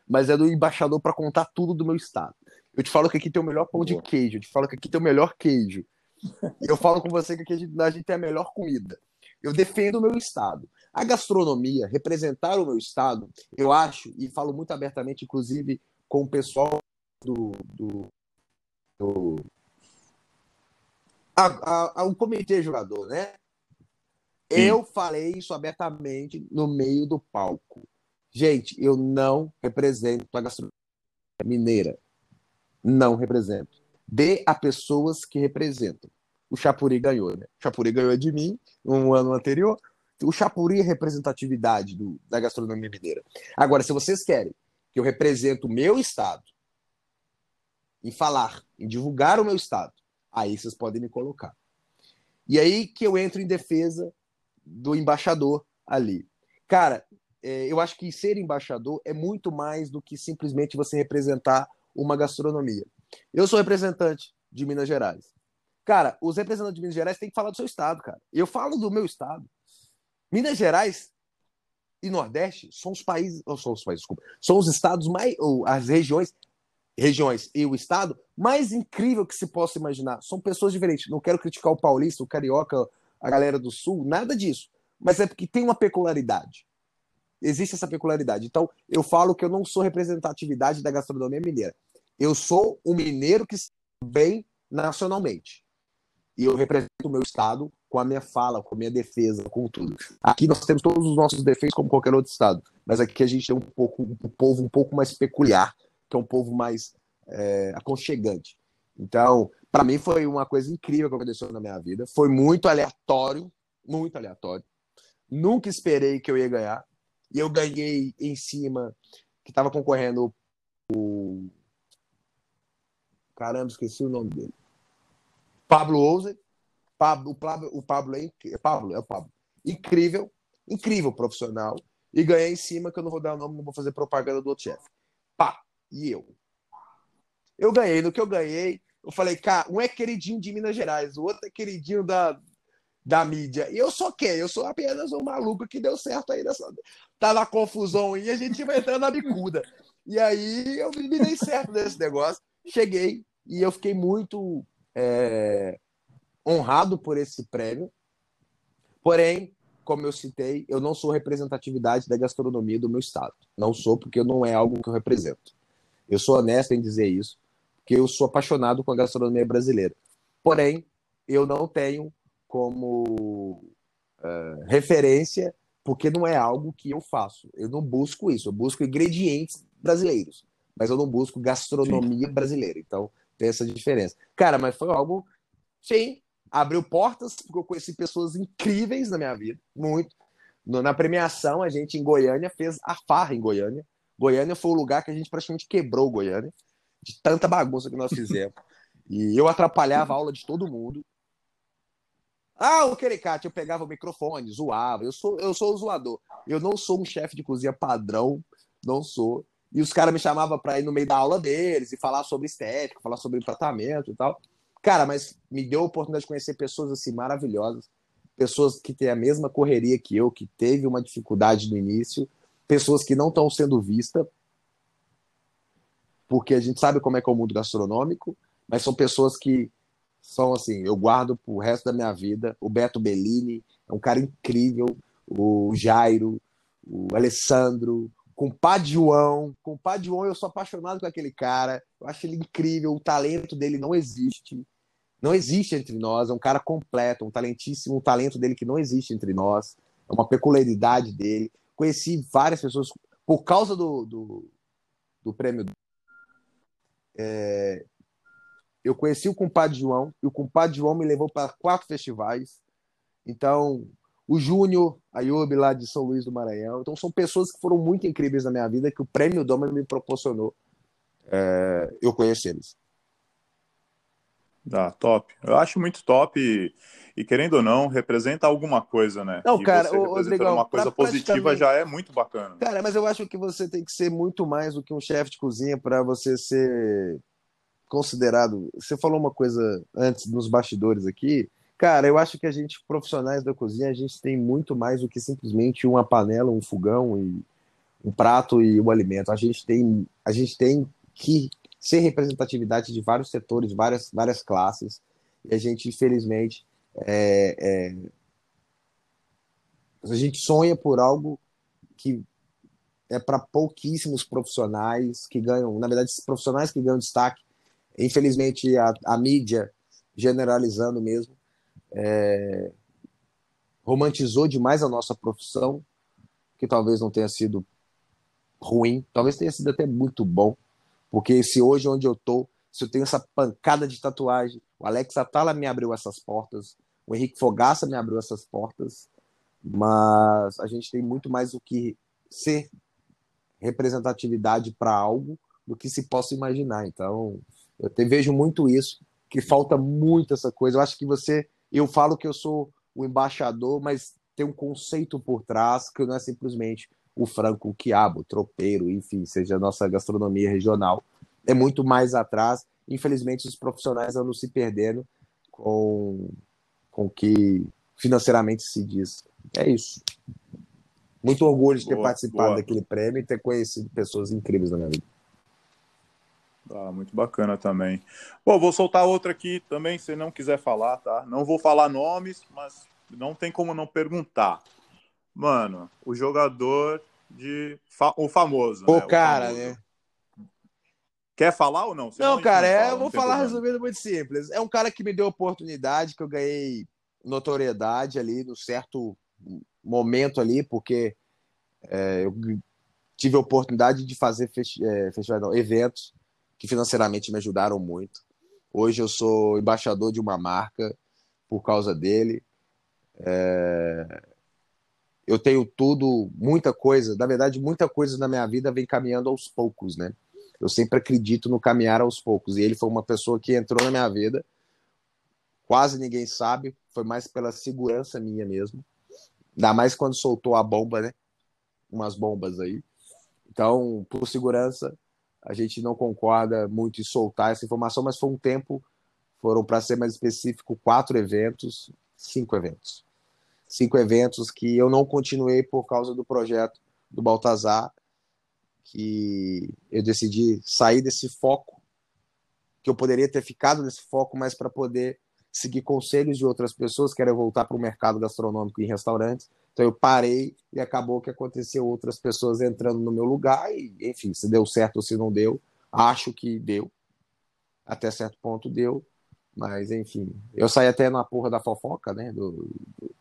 Mas é do embaixador para contar tudo do meu estado. Eu te falo que aqui tem o melhor pão de queijo. Eu te falo que aqui tem o melhor queijo. Eu falo com você que aqui a gente, a gente tem a melhor comida. Eu defendo o meu estado. A gastronomia, representar o meu estado, eu acho, e falo muito abertamente, inclusive com o pessoal do, do, do a, a, o comitê jogador, né? Sim. Eu falei isso abertamente no meio do palco. Gente, eu não represento a gastronomia mineira. Não represento. Dê a pessoas que representam. O Chapuri ganhou, né? O Chapuri ganhou de mim no ano anterior. O Chapuri é representatividade do, da gastronomia mineira. Agora, se vocês querem que eu represento o meu estado, em falar, em divulgar o meu estado, aí vocês podem me colocar. E aí que eu entro em defesa do embaixador ali. Cara, é, eu acho que ser embaixador é muito mais do que simplesmente você representar uma gastronomia. Eu sou representante de Minas Gerais. Cara, os representantes de Minas Gerais têm que falar do seu estado, cara. Eu falo do meu estado. Minas Gerais e Nordeste são os países, ou são os países, desculpa, são os estados mais, ou as regiões, regiões e o estado mais incrível que se possa imaginar. São pessoas diferentes. Não quero criticar o paulista, o carioca, a galera do sul, nada disso. Mas é porque tem uma peculiaridade. Existe essa peculiaridade. Então, eu falo que eu não sou representatividade da gastronomia mineira. Eu sou um mineiro que bem nacionalmente. E eu represento o meu estado com a minha fala, com a minha defesa, com tudo. Aqui nós temos todos os nossos defeitos como qualquer outro estado, mas aqui a gente tem um pouco um povo um pouco mais peculiar, que é um povo mais é, aconchegante. Então, para mim foi uma coisa incrível que aconteceu na minha vida. Foi muito aleatório, muito aleatório. Nunca esperei que eu ia ganhar. E eu ganhei em cima que estava concorrendo o caramba, esqueci o nome dele. Pablo Ouser, Pablo, o Pablo, o Pablo é, Pablo, é o Pablo. Incrível, incrível profissional. E ganhei em cima, que eu não vou dar o nome, não vou fazer propaganda do outro chefe. E eu. Eu ganhei. No que eu ganhei, eu falei, cara, um é queridinho de Minas Gerais, o outro é queridinho da, da mídia. E eu sou quem? Eu sou apenas um maluco que deu certo aí nessa. Tá na confusão e a gente vai entrando na bicuda. E aí eu me dei certo nesse negócio. Cheguei e eu fiquei muito é, honrado por esse prêmio. Porém, como eu citei, eu não sou representatividade da gastronomia do meu estado. Não sou, porque não é algo que eu represento. Eu sou honesto em dizer isso, porque eu sou apaixonado com a gastronomia brasileira. Porém, eu não tenho como uh, referência, porque não é algo que eu faço. Eu não busco isso, eu busco ingredientes brasileiros, mas eu não busco gastronomia sim. brasileira. Então, tem essa diferença. Cara, mas foi algo, sim, abriu portas, porque eu conheci pessoas incríveis na minha vida, muito. Na premiação, a gente em Goiânia fez a farra em Goiânia. Goiânia foi o lugar que a gente praticamente quebrou Goiânia, de tanta bagunça que nós fizemos. e eu atrapalhava a aula de todo mundo. Ah, o Quericate, eu pegava o microfone, zoava. Eu sou, eu sou o zoador. Eu não sou um chefe de cozinha padrão, não sou. E os caras me chamavam para ir no meio da aula deles e falar sobre estética, falar sobre tratamento e tal. Cara, mas me deu a oportunidade de conhecer pessoas assim maravilhosas, pessoas que têm a mesma correria que eu, que teve uma dificuldade no início, pessoas que não estão sendo vistas, porque a gente sabe como é que é o mundo gastronômico, mas são pessoas que são assim, eu guardo pro resto da minha vida. O Beto Bellini é um cara incrível, o Jairo, o Alessandro, com o João. Com o João eu sou apaixonado com aquele cara. Eu acho ele incrível, o talento dele não existe não existe entre nós, é um cara completo, um talentíssimo, um talento dele que não existe entre nós, é uma peculiaridade dele. Conheci várias pessoas por causa do, do, do prêmio. É, eu conheci o compadre João, e o compadre João me levou para quatro festivais. Então, o Júnior Ayub, lá de São Luís do Maranhão. Então, são pessoas que foram muito incríveis na minha vida, que o prêmio Doma me proporcionou é, eu conhecê-los. Ah, top. Eu acho muito top e, querendo ou não, representa alguma coisa, né? Não, e cara, você o, Rodrigão, uma coisa positiva já é muito bacana. Cara, mas eu acho que você tem que ser muito mais do que um chefe de cozinha para você ser considerado. Você falou uma coisa antes nos bastidores aqui. Cara, eu acho que a gente, profissionais da cozinha, a gente tem muito mais do que simplesmente uma panela, um fogão e um prato e um alimento. A gente tem, a gente tem que ser representatividade de vários setores, várias, várias classes, e a gente, infelizmente, é, é, a gente sonha por algo que é para pouquíssimos profissionais que ganham, na verdade, profissionais que ganham destaque. Infelizmente, a, a mídia, generalizando mesmo, é, romantizou demais a nossa profissão, que talvez não tenha sido ruim, talvez tenha sido até muito bom, porque se hoje onde eu tô, se eu tenho essa pancada de tatuagem, o Alex Atala me abriu essas portas, o Henrique Fogaça me abriu essas portas, mas a gente tem muito mais o que ser representatividade para algo do que se possa imaginar. Então, eu te, vejo muito isso, que falta muito essa coisa. Eu acho que você, eu falo que eu sou o embaixador, mas tem um conceito por trás que não é simplesmente o franco, o quiabo, o tropeiro, enfim, seja a nossa gastronomia regional, é muito mais atrás. Infelizmente, os profissionais andam se perdendo com o que financeiramente se diz. É isso. Muito orgulho de ter boa, participado boa. daquele prêmio e ter conhecido pessoas incríveis na minha vida. Ah, muito bacana também. Bom, vou soltar outra aqui também, se não quiser falar, tá? Não vou falar nomes, mas não tem como não perguntar. Mano, o jogador de. O famoso. O né? cara, o famoso. né? Quer falar ou não? não, cara, não é, eu vou falar problema. resumindo muito simples. É um cara que me deu oportunidade, que eu ganhei notoriedade ali no certo momento ali, porque é, eu tive a oportunidade de fazer festi é, não, eventos que financeiramente me ajudaram muito. Hoje eu sou embaixador de uma marca por causa dele. É, eu tenho tudo, muita coisa, na verdade, muita coisa na minha vida vem caminhando aos poucos, né? Eu sempre acredito no caminhar aos poucos. E ele foi uma pessoa que entrou na minha vida quase ninguém sabe, foi mais pela segurança minha mesmo. Ainda mais quando soltou a bomba, né? Umas bombas aí. Então, por segurança, a gente não concorda muito em soltar essa informação, mas foi um tempo, foram, para ser mais específico, quatro eventos, cinco eventos. Cinco eventos que eu não continuei por causa do projeto do Baltazar, que eu decidi sair desse foco, que eu poderia ter ficado nesse foco, mas para poder seguir conselhos de outras pessoas, que era voltar para o mercado gastronômico em restaurantes. Então eu parei e acabou que aconteceu outras pessoas entrando no meu lugar e, enfim, se deu certo ou se não deu, acho que deu. Até certo ponto deu, mas enfim, eu saí até na porra da fofoca, né? Do, do,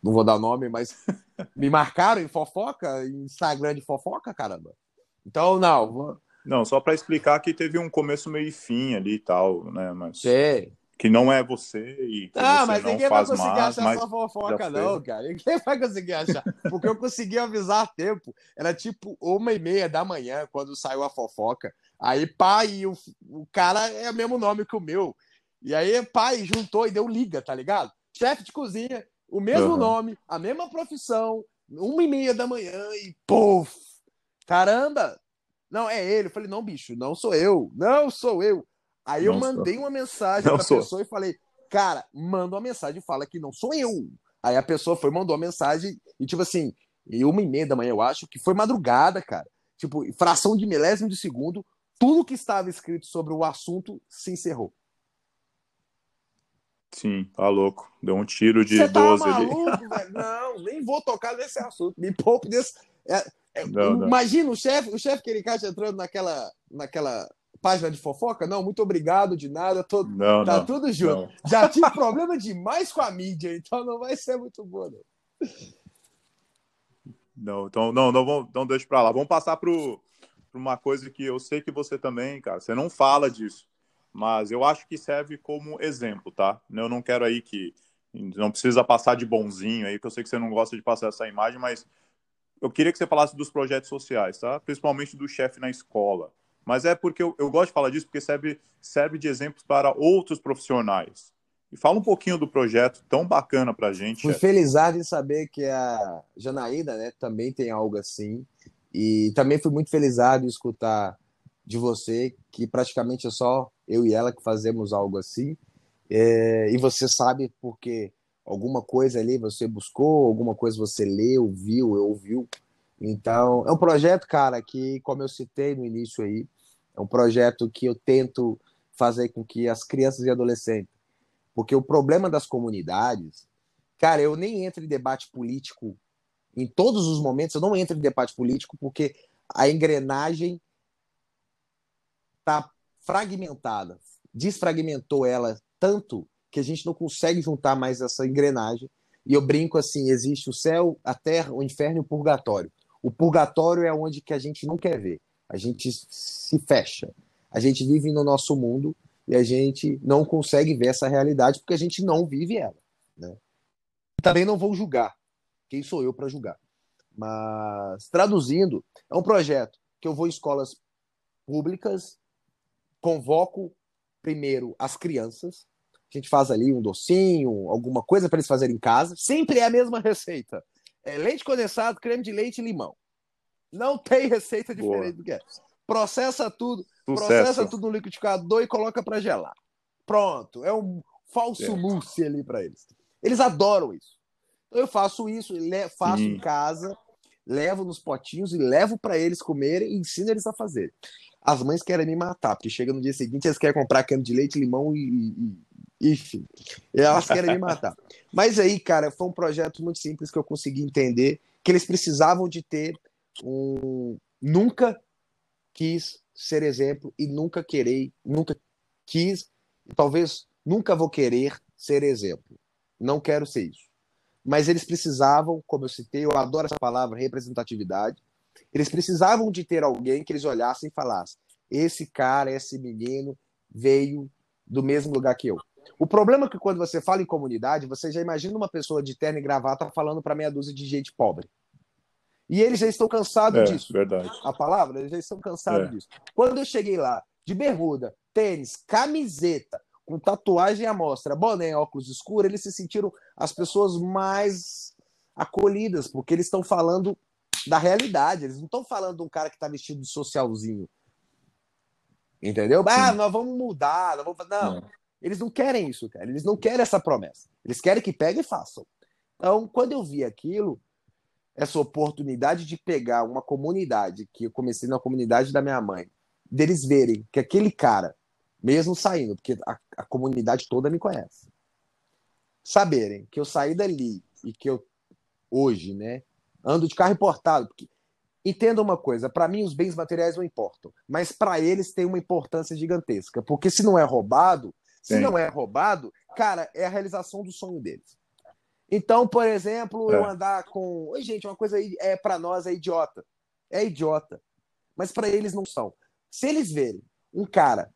não vou dar nome, mas me marcaram em fofoca, Instagram de fofoca, caramba. Então, não. Não, só para explicar que teve um começo, meio e fim ali e tal, né? Mas... Sei que não é você e que ah, você mas não ninguém faz vai conseguir mais, achar sua fofoca, não, cara. Ninguém vai conseguir achar. Porque eu consegui avisar a tempo. Era tipo uma e meia da manhã quando saiu a fofoca. Aí, pai, o, o cara é o mesmo nome que o meu. E aí, pai, juntou e deu liga, tá ligado? Chefe de cozinha, o mesmo uhum. nome, a mesma profissão, uma e meia da manhã e puf! Caramba! Não, é ele. Eu falei, não, bicho, não sou eu. Não sou eu. Aí não eu mandei sou. uma mensagem para a pessoa e falei, cara, manda uma mensagem e fala que não sou eu. Aí a pessoa foi, mandou uma mensagem e, tipo assim, e uma e meia da manhã, eu acho, que foi madrugada, cara. Tipo, fração de milésimo de segundo, tudo que estava escrito sobre o assunto se encerrou. Sim, tá louco. Deu um tiro de Você 12 tá maluco, ali. velho? Não, nem vou tocar nesse assunto. Me poupe desse. É, não, imagina não. o chefe, o chefe que ele caixa entrando naquela, naquela página de fofoca? Não, muito obrigado, de nada. Tô, não, tá tudo junto. Já tive problema demais com a mídia, então não vai ser muito bom. Não, não então não, não, vamos, não deixa para lá. Vamos passar para uma coisa que eu sei que você também, cara, você não fala disso, mas eu acho que serve como exemplo, tá? Eu não quero aí que não precisa passar de bonzinho aí, que eu sei que você não gosta de passar essa imagem, mas eu queria que você falasse dos projetos sociais, tá? Principalmente do chefe na escola. Mas é porque eu, eu gosto de falar disso porque serve, serve de exemplo para outros profissionais. E fala um pouquinho do projeto tão bacana para a gente. Fui felizado em saber que a Janaína né, também tem algo assim. E também fui muito felizado em escutar de você que praticamente é só eu e ela que fazemos algo assim. É, e você sabe porque alguma coisa ali você buscou, alguma coisa você leu, viu, ouviu. Então, é um projeto, cara, que, como eu citei no início aí, é um projeto que eu tento fazer com que as crianças e adolescentes, porque o problema das comunidades, cara, eu nem entro em debate político em todos os momentos, eu não entro em debate político porque a engrenagem tá fragmentada, desfragmentou ela tanto que a gente não consegue juntar mais essa engrenagem. E eu brinco assim, existe o céu, a terra, o inferno e o purgatório. O purgatório é onde que a gente não quer ver. A gente se fecha. A gente vive no nosso mundo e a gente não consegue ver essa realidade porque a gente não vive ela. Né? Também não vou julgar. Quem sou eu para julgar? Mas, traduzindo, é um projeto que eu vou em escolas públicas, convoco primeiro as crianças, a gente faz ali um docinho, alguma coisa para eles fazerem em casa. Sempre é a mesma receita. É leite condensado, creme de leite e limão. Não tem receita diferente Boa. do que é. Processa tudo, Sucesso. processa tudo no liquidificador e coloca para gelar. Pronto, é um falso é. mousse ali para eles. Eles adoram isso. Então eu faço isso, faço Sim. em casa, levo nos potinhos e levo para eles comerem e ensino eles a fazer. As mães querem me matar, porque chega no dia seguinte eles querem comprar creme de leite, limão e, e enfim, elas querem me matar. Mas aí, cara, foi um projeto muito simples que eu consegui entender que eles precisavam de ter um nunca quis ser exemplo e nunca querei, nunca quis, talvez nunca vou querer ser exemplo. Não quero ser isso. Mas eles precisavam, como eu citei, eu adoro essa palavra, representatividade. Eles precisavam de ter alguém que eles olhassem e falassem: esse cara, esse menino veio do mesmo lugar que eu. O problema é que quando você fala em comunidade, você já imagina uma pessoa de terno e gravata falando para meia dúzia de gente pobre. E eles já estão cansados é, disso. Verdade. A palavra, eles já estão cansados é. disso. Quando eu cheguei lá, de bermuda, tênis, camiseta, com tatuagem à mostra, boné, óculos escuros, eles se sentiram as pessoas mais acolhidas, porque eles estão falando da realidade, eles não estão falando de um cara que está vestido de socialzinho. Entendeu? Ah, nós vamos mudar, nós vamos Não, não, eles não querem isso, cara. Eles não querem essa promessa. Eles querem que peguem e façam. Então, quando eu vi aquilo, essa oportunidade de pegar uma comunidade, que eu comecei na comunidade da minha mãe, deles verem que aquele cara, mesmo saindo, porque a, a comunidade toda me conhece, saberem que eu saí dali e que eu, hoje, né, ando de carro importado, porque Entenda uma coisa, para mim os bens materiais não importam, mas para eles tem uma importância gigantesca, porque se não é roubado, se Sim. não é roubado, cara, é a realização do sonho deles. Então, por exemplo, é. eu andar com. Oi, gente, uma coisa aí é para nós é idiota. É idiota. Mas para eles não são. Se eles verem um cara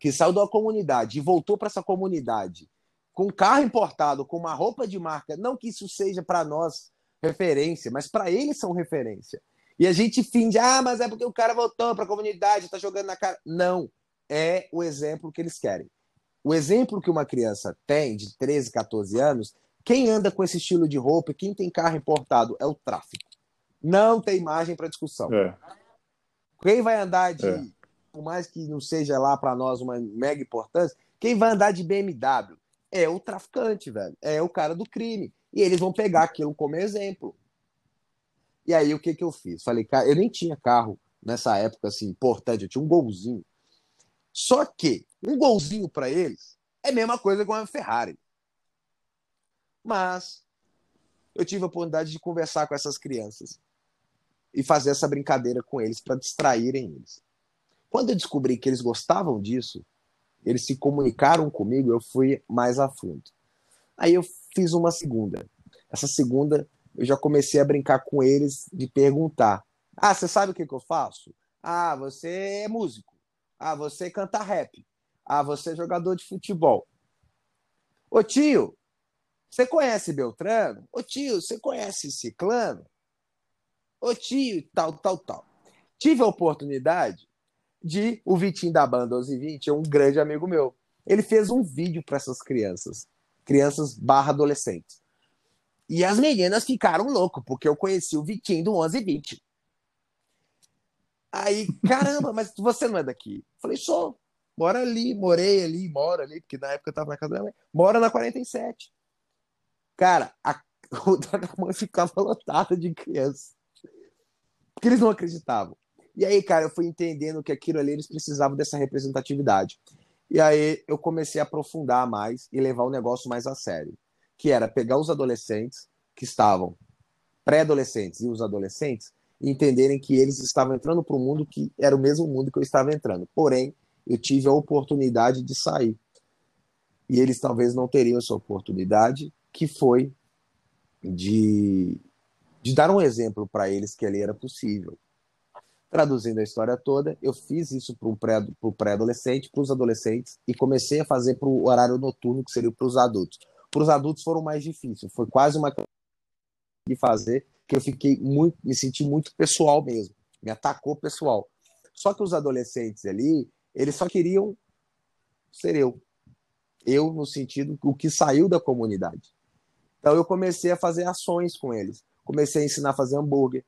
que saiu da comunidade e voltou para essa comunidade com um carro importado, com uma roupa de marca, não que isso seja para nós referência, mas para eles são referência. E a gente finge, ah, mas é porque o cara voltou para a comunidade, está jogando na cara. Não, é o exemplo que eles querem. O exemplo que uma criança tem de 13, 14 anos, quem anda com esse estilo de roupa e quem tem carro importado é o tráfico. Não tem margem para discussão. É. Quem vai andar de, é. por mais que não seja lá para nós uma mega importância, quem vai andar de BMW é o traficante, velho. É o cara do crime. E eles vão pegar aquilo como exemplo. E aí o que, que eu fiz? Falei, cara, eu nem tinha carro nessa época assim importante, eu tinha um golzinho. Só que um golzinho para eles é a mesma coisa com uma Ferrari. Mas eu tive a oportunidade de conversar com essas crianças e fazer essa brincadeira com eles para distraírem eles. Quando eu descobri que eles gostavam disso, eles se comunicaram comigo, eu fui mais a fundo. Aí eu fiz uma segunda. Essa segunda, eu já comecei a brincar com eles de perguntar: Ah, você sabe o que, que eu faço? Ah, você é músico. Ah, você canta rap. Ah, você é jogador de futebol. Ô tio, você conhece Beltrano? Ô tio, você conhece Ciclano? Ô tio, tal, tal, tal. Tive a oportunidade de. O Vitinho da banda 1120 é um grande amigo meu. Ele fez um vídeo para essas crianças, crianças barra adolescentes. E as meninas ficaram loucas, porque eu conheci o Vitinho do 1120. Aí, caramba, mas você não é daqui? Falei, sou. Mora ali, morei ali, moro ali, porque na época eu tava na casa da minha mãe. Mora na 47. Cara, a rua da mãe ficava lotada de crianças. Porque eles não acreditavam. E aí, cara, eu fui entendendo que aquilo ali eles precisavam dessa representatividade. E aí eu comecei a aprofundar mais e levar o negócio mais a sério. Que era pegar os adolescentes que estavam pré-adolescentes e os adolescentes e entenderem que eles estavam entrando para um mundo que era o mesmo mundo que eu estava entrando. Porém, eu tive a oportunidade de sair. E eles talvez não teriam essa oportunidade, que foi de, de dar um exemplo para eles que ali era possível. Traduzindo a história toda, eu fiz isso para o pré-adolescente, para os adolescentes, e comecei a fazer para o horário noturno, que seria para os adultos. Para os adultos foram mais difíceis, foi quase uma de fazer que eu fiquei muito, me senti muito pessoal mesmo, me atacou pessoal. Só que os adolescentes ali, eles só queriam ser eu. Eu, no sentido, o que saiu da comunidade. Então eu comecei a fazer ações com eles. Comecei a ensinar a fazer hambúrguer.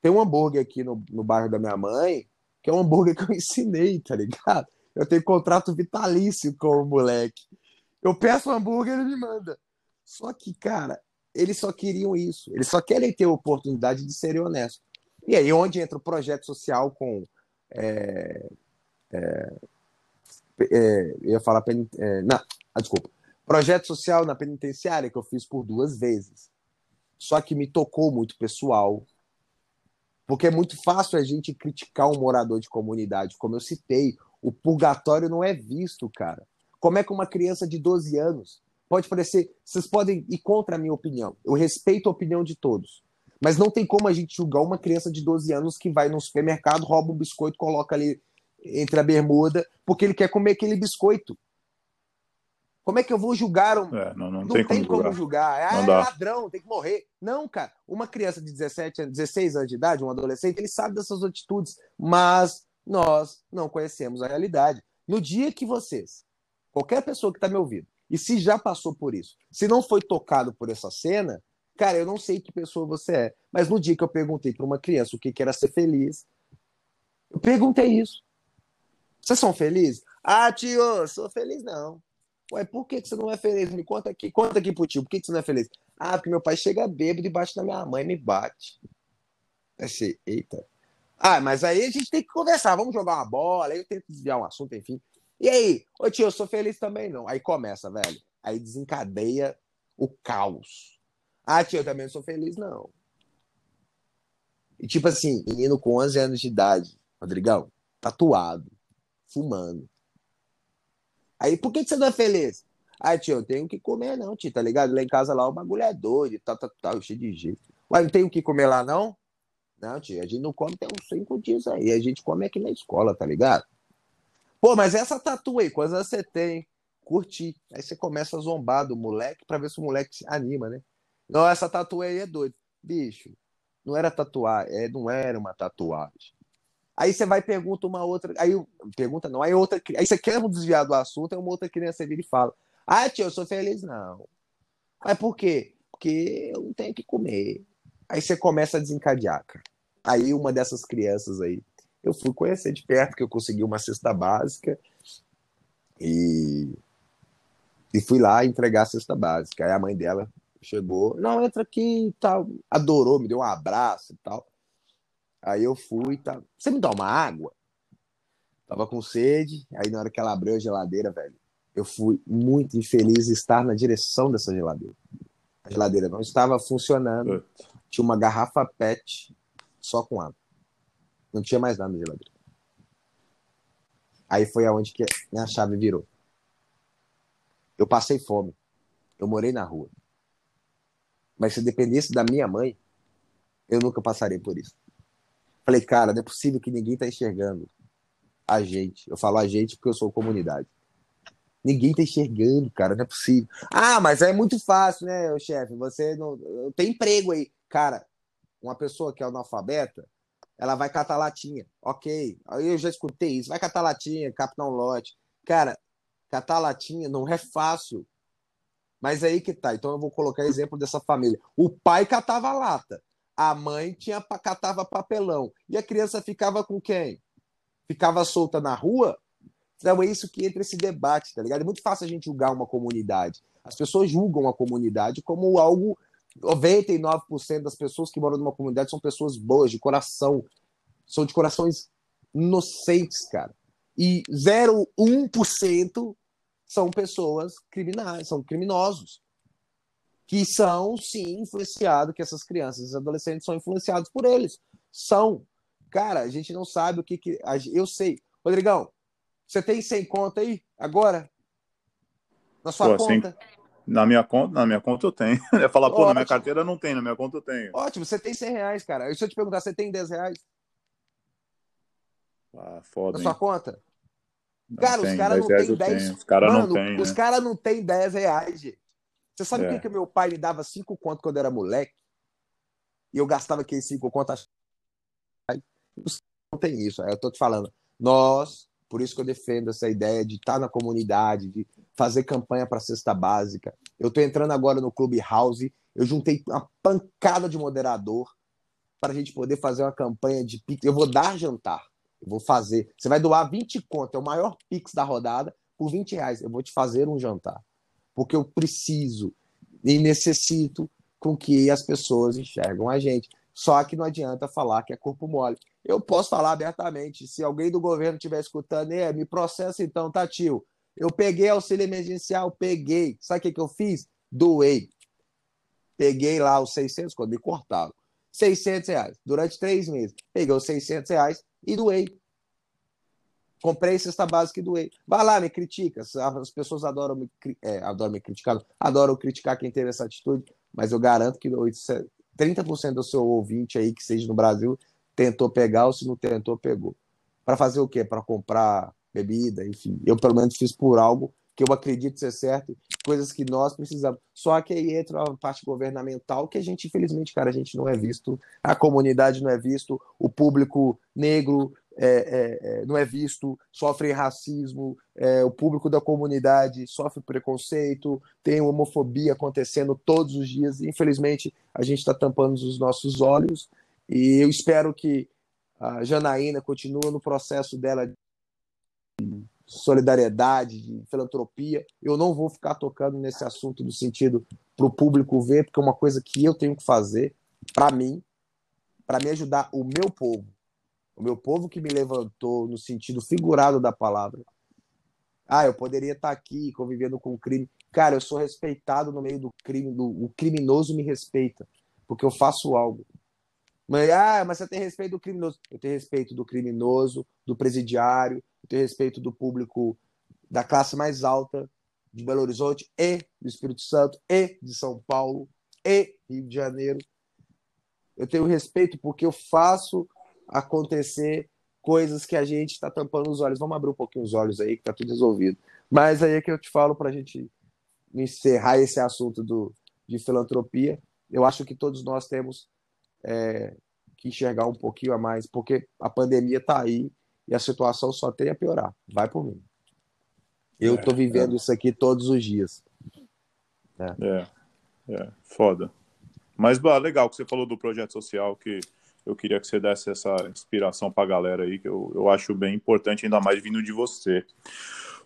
Tem um hambúrguer aqui no, no bairro da minha mãe, que é um hambúrguer que eu ensinei, tá ligado? Eu tenho contrato vitalício com o moleque. Eu peço um hambúrguer, ele me manda. Só que, cara, eles só queriam isso. Eles só querem ter a oportunidade de serem honestos. E aí, onde entra o projeto social com. É, é, é, eu ia falar. É, não, ah, desculpa. Projeto social na penitenciária que eu fiz por duas vezes. Só que me tocou muito pessoal. Porque é muito fácil a gente criticar um morador de comunidade. Como eu citei, o purgatório não é visto, cara. Como é que uma criança de 12 anos pode parecer. Vocês podem ir contra a minha opinião. Eu respeito a opinião de todos. Mas não tem como a gente julgar uma criança de 12 anos que vai no supermercado, rouba um biscoito, coloca ali entre a bermuda, porque ele quer comer aquele biscoito. Como é que eu vou julgar um. É, não, não, não, tem, tem como, como julgar. Ah, é ladrão, tem que morrer. Não, cara. Uma criança de 17, 16 anos de idade, um adolescente, ele sabe dessas atitudes, mas nós não conhecemos a realidade. No dia que vocês qualquer pessoa que está me ouvindo, e se já passou por isso, se não foi tocado por essa cena, cara, eu não sei que pessoa você é. Mas no dia que eu perguntei para uma criança o que, que era ser feliz, eu perguntei isso. Vocês são felizes? Ah, tio, sou feliz não. Ué, por que, que você não é feliz? Me conta aqui, conta aqui pro tio, por que, que você não é feliz? Ah, porque meu pai chega bêbado debaixo da minha mãe e me bate. Achei, eita. Ah, mas aí a gente tem que conversar, vamos jogar uma bola, aí eu tento desviar um assunto, enfim. E aí, ô tio, eu sou feliz também não. Aí começa, velho. Aí desencadeia o caos. Ah, tio, eu também sou feliz não. E tipo assim, menino com 11 anos de idade, Rodrigão, tatuado, fumando. Aí, por que, que você não é feliz? Ah, tio, eu tenho que comer não, tio, tá ligado? Lá em casa lá o bagulho é doido, tá, tá, tá, cheio de jeito. Ué, não tenho o que comer lá não? Não, tio, a gente não come tem uns cinco dias aí, a gente come aqui na escola, tá ligado? Pô, mas essa tatu aí, quantas você tem? Curti. Aí você começa a zombar do moleque pra ver se o moleque se anima, né? Não, essa tatu aí é doida. Bicho, não era tatuagem, é, não era uma tatuagem. Aí você vai pergunta uma outra. Aí pergunta não, aí outra. Aí você quer desviar do assunto, aí uma outra criança vira e fala: Ah, tio, eu sou feliz, não. Mas por quê? Porque eu não tenho que comer. Aí você começa a desencadear, cara. Aí uma dessas crianças aí, eu fui conhecer de perto, que eu consegui uma cesta básica e, e fui lá entregar a cesta básica. Aí a mãe dela chegou, não, entra aqui e tal, adorou, me deu um abraço e tal. Aí eu fui, tá. Você me dá uma água? Tava com sede, aí na hora que ela abriu a geladeira, velho, eu fui muito infeliz estar na direção dessa geladeira. A geladeira não estava funcionando. Tinha uma garrafa PET só com água. Não tinha mais nada na geladeira. Aí foi aonde que minha chave virou. Eu passei fome. Eu morei na rua. Mas se dependesse da minha mãe, eu nunca passaria por isso. Falei, cara, não é possível que ninguém tá enxergando a gente. Eu falo a gente porque eu sou comunidade. Ninguém tá enxergando, cara, não é possível. Ah, mas é muito fácil, né, chefe? Você não tem emprego aí. Cara, uma pessoa que é analfabeta, ela vai catar latinha. Ok, aí eu já escutei isso. Vai catar latinha, um lote. Cara, catar latinha não é fácil. Mas aí que tá. Então eu vou colocar exemplo dessa família. O pai catava lata a mãe tinha catava papelão. E a criança ficava com quem? Ficava solta na rua? Então é isso que entra esse debate, tá ligado? É muito fácil a gente julgar uma comunidade. As pessoas julgam a comunidade como algo. 99% das pessoas que moram numa comunidade são pessoas boas, de coração. São de corações inocentes, cara. E 0,1% são pessoas criminais, são criminosos que são, sim, influenciados, que essas crianças e adolescentes são influenciados por eles. São. Cara, a gente não sabe o que. que eu sei. Rodrigão, você tem 100 conta aí, agora? Na sua Pô, conta? Na minha conta, na minha conta eu tenho. Eu ia falar, pô, Ótimo. na minha carteira não tem, na minha conta eu tenho. Ótimo, você tem 100 reais, cara. Se eu te perguntar, você tem 10 reais? Ah, foda. Na hein? sua conta? Não cara, tem, os caras não têm 10. Os caras não têm. Os né? caras não têm 10 reais, gente. Você sabe é. o que, que meu pai me dava cinco contos quando eu era moleque? E eu gastava aqueles cinco contos. Não tem isso. Eu tô te falando. Nós, por isso que eu defendo essa ideia de estar na comunidade, de fazer campanha para cesta básica. Eu tô entrando agora no Clube House. Eu juntei uma pancada de moderador para a gente poder fazer uma campanha de Pix. Eu vou dar jantar. Eu vou fazer. Você vai doar 20 contos, é o maior Pix da rodada, por 20 reais. Eu vou te fazer um jantar porque eu preciso e necessito com que as pessoas enxergam a gente. Só que não adianta falar que é corpo mole. Eu posso falar abertamente, se alguém do governo estiver escutando, é, me processa então, tá, tio? Eu peguei auxílio emergencial, peguei. Sabe o que, que eu fiz? Doei. Peguei lá os 600, quando me cortaram. 600 reais. Durante três meses. Peguei os 600 reais e doei. Comprei cesta básica e doei. Vai lá, me critica. As pessoas adoram me, é, adoram me criticar, adoram criticar quem teve essa atitude, mas eu garanto que 30% do seu ouvinte aí, que seja no Brasil, tentou pegar ou se não tentou, pegou. Para fazer o quê? Para comprar bebida, enfim. Eu, pelo menos, fiz por algo que eu acredito ser certo, coisas que nós precisamos. Só que aí entra a parte governamental que a gente, infelizmente, cara, a gente não é visto, a comunidade não é visto, o público negro, é, é, é, não é visto, sofre racismo, é, o público da comunidade sofre preconceito, tem homofobia acontecendo todos os dias. Infelizmente, a gente está tampando os nossos olhos e eu espero que a Janaína continue no processo dela de solidariedade, de filantropia. Eu não vou ficar tocando nesse assunto no sentido para o público ver, porque é uma coisa que eu tenho que fazer para mim, para me ajudar o meu povo o meu povo que me levantou no sentido figurado da palavra. Ah, eu poderia estar aqui convivendo com o crime. Cara, eu sou respeitado no meio do crime, do, o criminoso me respeita, porque eu faço algo. Mas, ah, mas você tem respeito do criminoso. Eu tenho respeito do criminoso, do presidiário, eu tenho respeito do público da classe mais alta de Belo Horizonte e do Espírito Santo e de São Paulo e Rio de Janeiro. Eu tenho respeito porque eu faço acontecer coisas que a gente está tampando os olhos. Vamos abrir um pouquinho os olhos aí, que está tudo resolvido. Mas aí é que eu te falo para a gente encerrar esse assunto do, de filantropia. Eu acho que todos nós temos é, que enxergar um pouquinho a mais, porque a pandemia está aí e a situação só tem a piorar. Vai por mim. Eu estou é, vivendo é. isso aqui todos os dias. É, é, é foda. Mas bah, legal que você falou do projeto social que eu queria que você desse essa inspiração para a galera aí, que eu, eu acho bem importante, ainda mais vindo de você.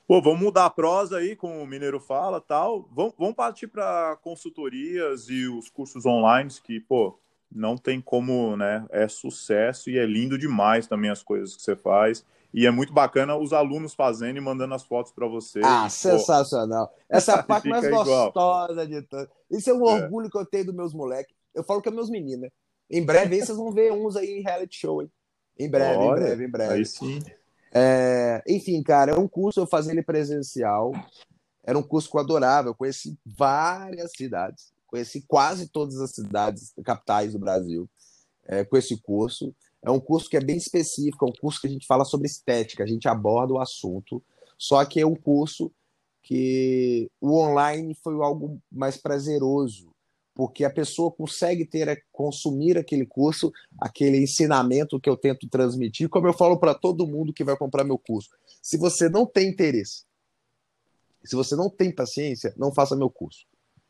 Pô, vamos mudar a prosa aí, como o Mineiro fala tal. Vamos, vamos partir para consultorias e os cursos online, que, pô, não tem como, né? É sucesso e é lindo demais também as coisas que você faz. E é muito bacana os alunos fazendo e mandando as fotos para você. Ah, e, sensacional. Pô, Essa é parte mais gostosa de tudo. Isso é um é. orgulho que eu tenho dos meus moleques. Eu falo que é meus meninos, né? Em breve vocês vão ver uns aí em reality show, hein? Em breve, Olha, em breve, em breve. Aí sim. É, enfim, cara, é um curso, eu fazia ele presencial. Era um curso que eu adorava. Eu conheci várias cidades. Conheci quase todas as cidades capitais do Brasil é, com esse curso. É um curso que é bem específico, é um curso que a gente fala sobre estética, a gente aborda o assunto. Só que é um curso que o online foi algo mais prazeroso porque a pessoa consegue ter consumir aquele curso, aquele ensinamento que eu tento transmitir, como eu falo para todo mundo que vai comprar meu curso. Se você não tem interesse, se você não tem paciência, não faça meu curso.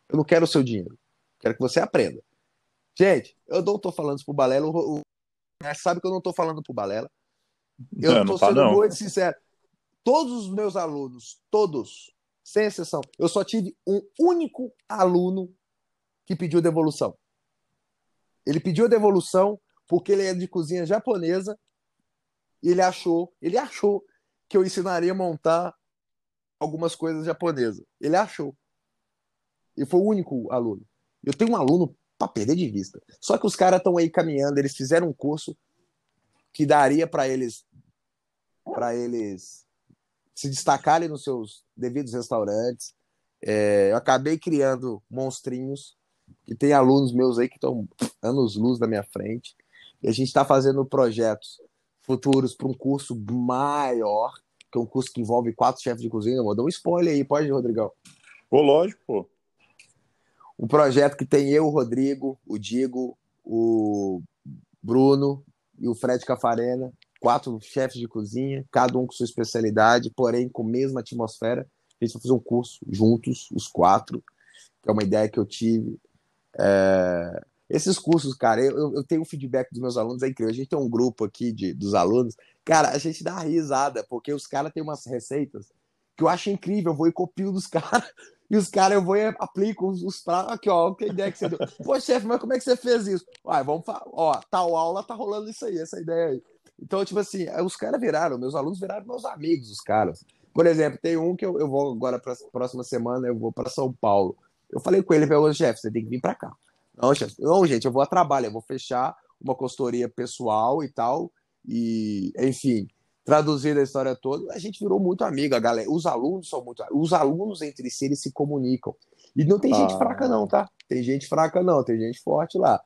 Eu não quero o seu dinheiro. Quero que você aprenda. Gente, eu não estou falando isso pro Balela. O, o, sabe que eu não estou falando pro Balela. Eu estou sendo não. muito sincero. Todos os meus alunos, todos, sem exceção, eu só tive um único aluno que pediu devolução. Ele pediu a devolução porque ele é de cozinha japonesa e ele achou, ele achou que eu ensinaria a montar algumas coisas japonesas. Ele achou. E foi o único aluno. Eu tenho um aluno para perder de vista. Só que os caras estão aí caminhando, eles fizeram um curso que daria para eles para eles se destacarem nos seus devidos restaurantes. É, eu acabei criando monstrinhos que tem alunos meus aí que estão anos luz da minha frente. E a gente está fazendo projetos futuros para um curso maior, que é um curso que envolve quatro chefes de cozinha. Vou dar um spoiler aí, pode, Rodrigão? Pô, lógico, pô. Um projeto que tem eu, o Rodrigo, o Digo, o Bruno e o Fred Cafarena, quatro chefes de cozinha, cada um com sua especialidade, porém com a mesma atmosfera. A gente vai fazer um curso juntos, os quatro, que é uma ideia que eu tive. É... Esses cursos, cara, eu, eu tenho um feedback dos meus alunos, é incrível. A gente tem um grupo aqui de, dos alunos, cara, a gente dá risada, porque os caras têm umas receitas que eu acho incrível. Eu vou e copio dos caras, e os caras eu vou e aplico os, os pratos. Aqui, ó, que ideia que você deu. Pô, chefe, mas como é que você fez isso? Uai, vamos falar, ó, tal aula tá rolando isso aí, essa ideia aí. Então, tipo assim, os caras viraram, meus alunos viraram meus amigos, os caras. Por exemplo, tem um que eu, eu vou agora para próxima semana, eu vou para São Paulo. Eu falei com ele, falou, chefe, você tem que vir para cá. Não, chefe, não, gente, eu vou a trabalho, eu vou fechar uma consultoria pessoal e tal, e, enfim, traduzir a história toda, a gente virou muito amigo, a galera, os alunos são muito, os alunos entre si, eles se comunicam. E não tem ah. gente fraca não, tá? Tem gente fraca não, tem gente forte lá.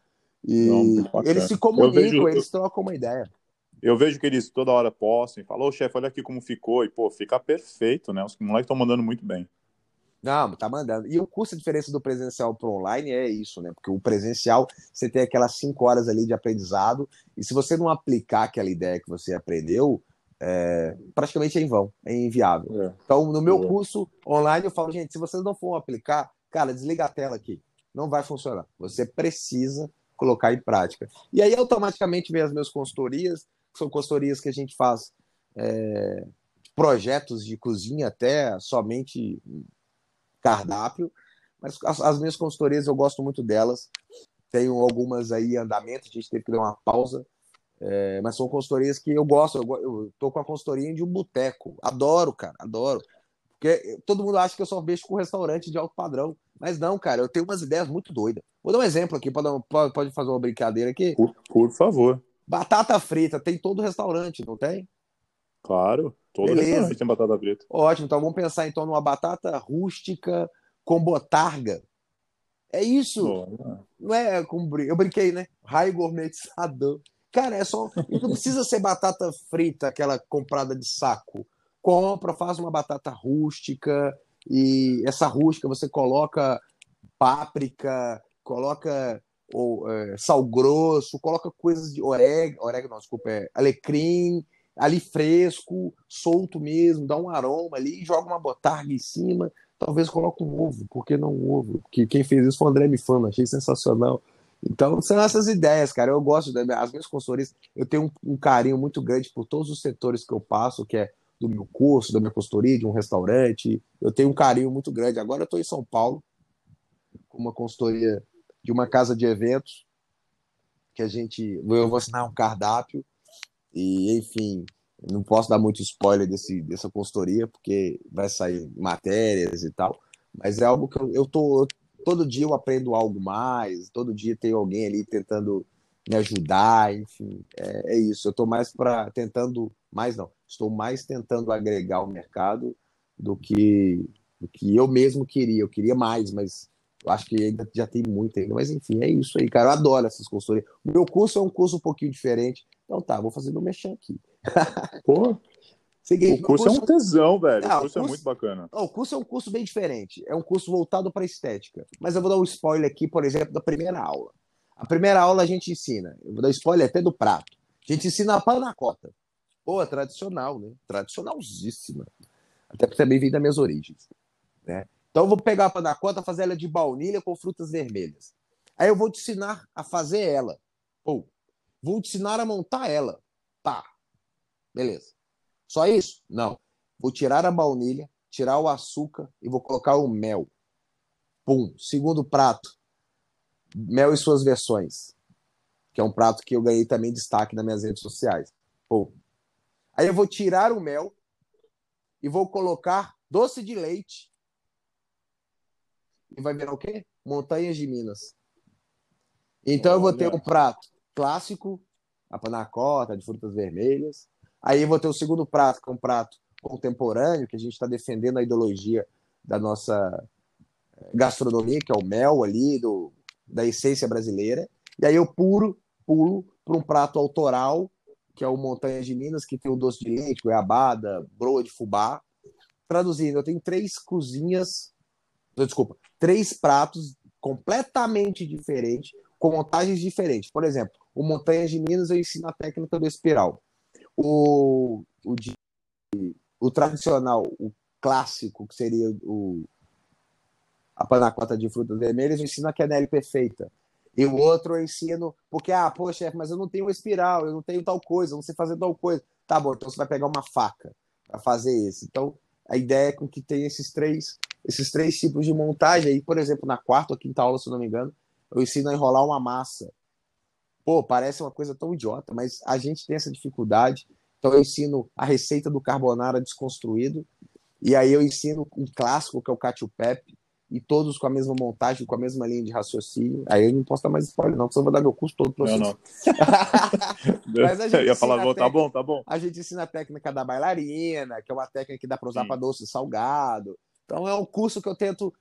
E não, eles se comunicam, vejo, eles trocam uma ideia. Eu vejo que eles toda hora postam e falam, ô chefe, olha aqui como ficou, e pô, fica perfeito, né? Os moleques estão mandando muito bem. Não, tá mandando. E o curso, a diferença do presencial para online é isso, né? Porque o presencial, você tem aquelas cinco horas ali de aprendizado, e se você não aplicar aquela ideia que você aprendeu, é, praticamente é em vão, é inviável. É. Então, no meu é. curso online, eu falo, gente, se vocês não for aplicar, cara, desliga a tela aqui. Não vai funcionar. Você precisa colocar em prática. E aí, automaticamente, vem as minhas consultorias, que são consultorias que a gente faz é, projetos de cozinha até somente cardápio, mas as, as, minhas consultorias eu gosto muito delas. Tenho algumas aí em andamento, a gente teve que dar uma pausa, é, mas são consultorias que eu gosto. Eu, eu tô com a consultoria de um boteco, adoro, cara, adoro. Porque todo mundo acha que eu só mexo com restaurante de alto padrão, mas não, cara, eu tenho umas ideias muito doidas. Vou dar um exemplo aqui, pode, pode fazer uma brincadeira aqui? Por, por favor. Batata frita, tem todo restaurante, não tem? Claro, todo Beleza. tem batata frita. Ótimo, então vamos pensar então numa batata rústica com botarga. É isso. Boa. Não é como eu brinquei, né? Raio gourmetizador. Cara, é só. Não precisa ser batata frita, aquela comprada de saco. Compra, faz uma batata rústica e essa rústica você coloca páprica, coloca ou, é, sal grosso, coloca coisas de orégano, orégano, desculpa, é, alecrim, ali fresco, solto mesmo, dá um aroma ali, joga uma botarga em cima, talvez coloque um ovo, por que não um ovo? Que quem fez isso foi o André Mifano, achei sensacional. Então, são essas ideias, cara. Eu gosto das minhas consultorias. Eu tenho um, um, carinho muito grande por todos os setores que eu passo, que é do meu curso, da minha consultoria, de um restaurante. Eu tenho um carinho muito grande. Agora eu estou em São Paulo, com uma consultoria de uma casa de eventos, que a gente. Eu vou assinar um cardápio e, enfim, não posso dar muito spoiler desse, dessa consultoria, porque vai sair matérias e tal, mas é algo que eu, eu tô. Todo dia eu aprendo algo mais, todo dia tem alguém ali tentando me ajudar, enfim, é, é isso. Eu estou mais para tentando, mais não, estou mais tentando agregar o mercado do que do que eu mesmo queria. Eu queria mais, mas eu acho que ainda já tem muito ainda. Mas enfim, é isso aí, cara. Eu adoro essas consultorias. O meu curso é um curso um pouquinho diferente. Então tá, vou fazer meu mexer aqui. Pô. Seguinte, o curso, curso, é um tesão, velho. Ah, o, curso o, curso é muito bacana. o curso é um curso bem diferente. É um curso voltado para estética. Mas eu vou dar um spoiler aqui, por exemplo, da primeira aula. A primeira aula a gente ensina, eu vou dar spoiler até do prato. A gente ensina a panacota. Pô, é tradicional, né? Tradicionalzíssima. Até porque também vem das minhas origens. Né? Então eu vou pegar a panacota, fazer ela de baunilha com frutas vermelhas. Aí eu vou te ensinar a fazer ela. Ou Vou te ensinar a montar ela. Tá. Beleza. Só isso? Não. Vou tirar a baunilha, tirar o açúcar e vou colocar o mel. Pum. Segundo prato. Mel e suas versões. Que é um prato que eu ganhei também destaque nas minhas redes sociais. Pum. Aí eu vou tirar o mel e vou colocar doce de leite. E vai virar o quê? Montanhas de Minas. Então Olha. eu vou ter um prato clássico, a panacota de frutas vermelhas. Aí eu vou ter o segundo prato, que é um prato contemporâneo, que a gente está defendendo a ideologia da nossa eh, gastronomia, que é o mel ali, do, da essência brasileira. E aí eu puro, pulo para um prato autoral, que é o Montanha de Minas, que tem o doce de leite, goiabada, broa de fubá. Traduzindo, eu tenho três cozinhas, desculpa, três pratos completamente diferentes, com montagens diferentes. Por exemplo, o Montanhas de Minas eu ensino a técnica do espiral. O, o, o tradicional, o clássico, que seria o, a panacota de frutas vermelhas, eu ensino a quenelle perfeita. E o outro eu ensino, porque, ah, pô, chefe, mas eu não tenho espiral, eu não tenho tal coisa, eu não sei fazer tal coisa. Tá bom, então você vai pegar uma faca para fazer esse. Então, a ideia é com que tem esses três, esses três tipos de montagem. Aí, por exemplo, na quarta ou quinta aula, se não me engano, eu ensino a enrolar uma massa. Pô, parece uma coisa tão idiota, mas a gente tem essa dificuldade. Então eu ensino a receita do carbonara desconstruído, e aí eu ensino um clássico que é o cacio pepe, e todos com a mesma montagem, com a mesma linha de raciocínio. Aí eu não posso dar mais spoiler, não, porque eu vou dar meu curso todo para vocês. Não, não. Mas a gente eu ia falar, técnica, tá bom, tá bom. A gente ensina a técnica da bailarina, que é uma técnica que dá para usar para doce e salgado. Então é um curso que eu tento.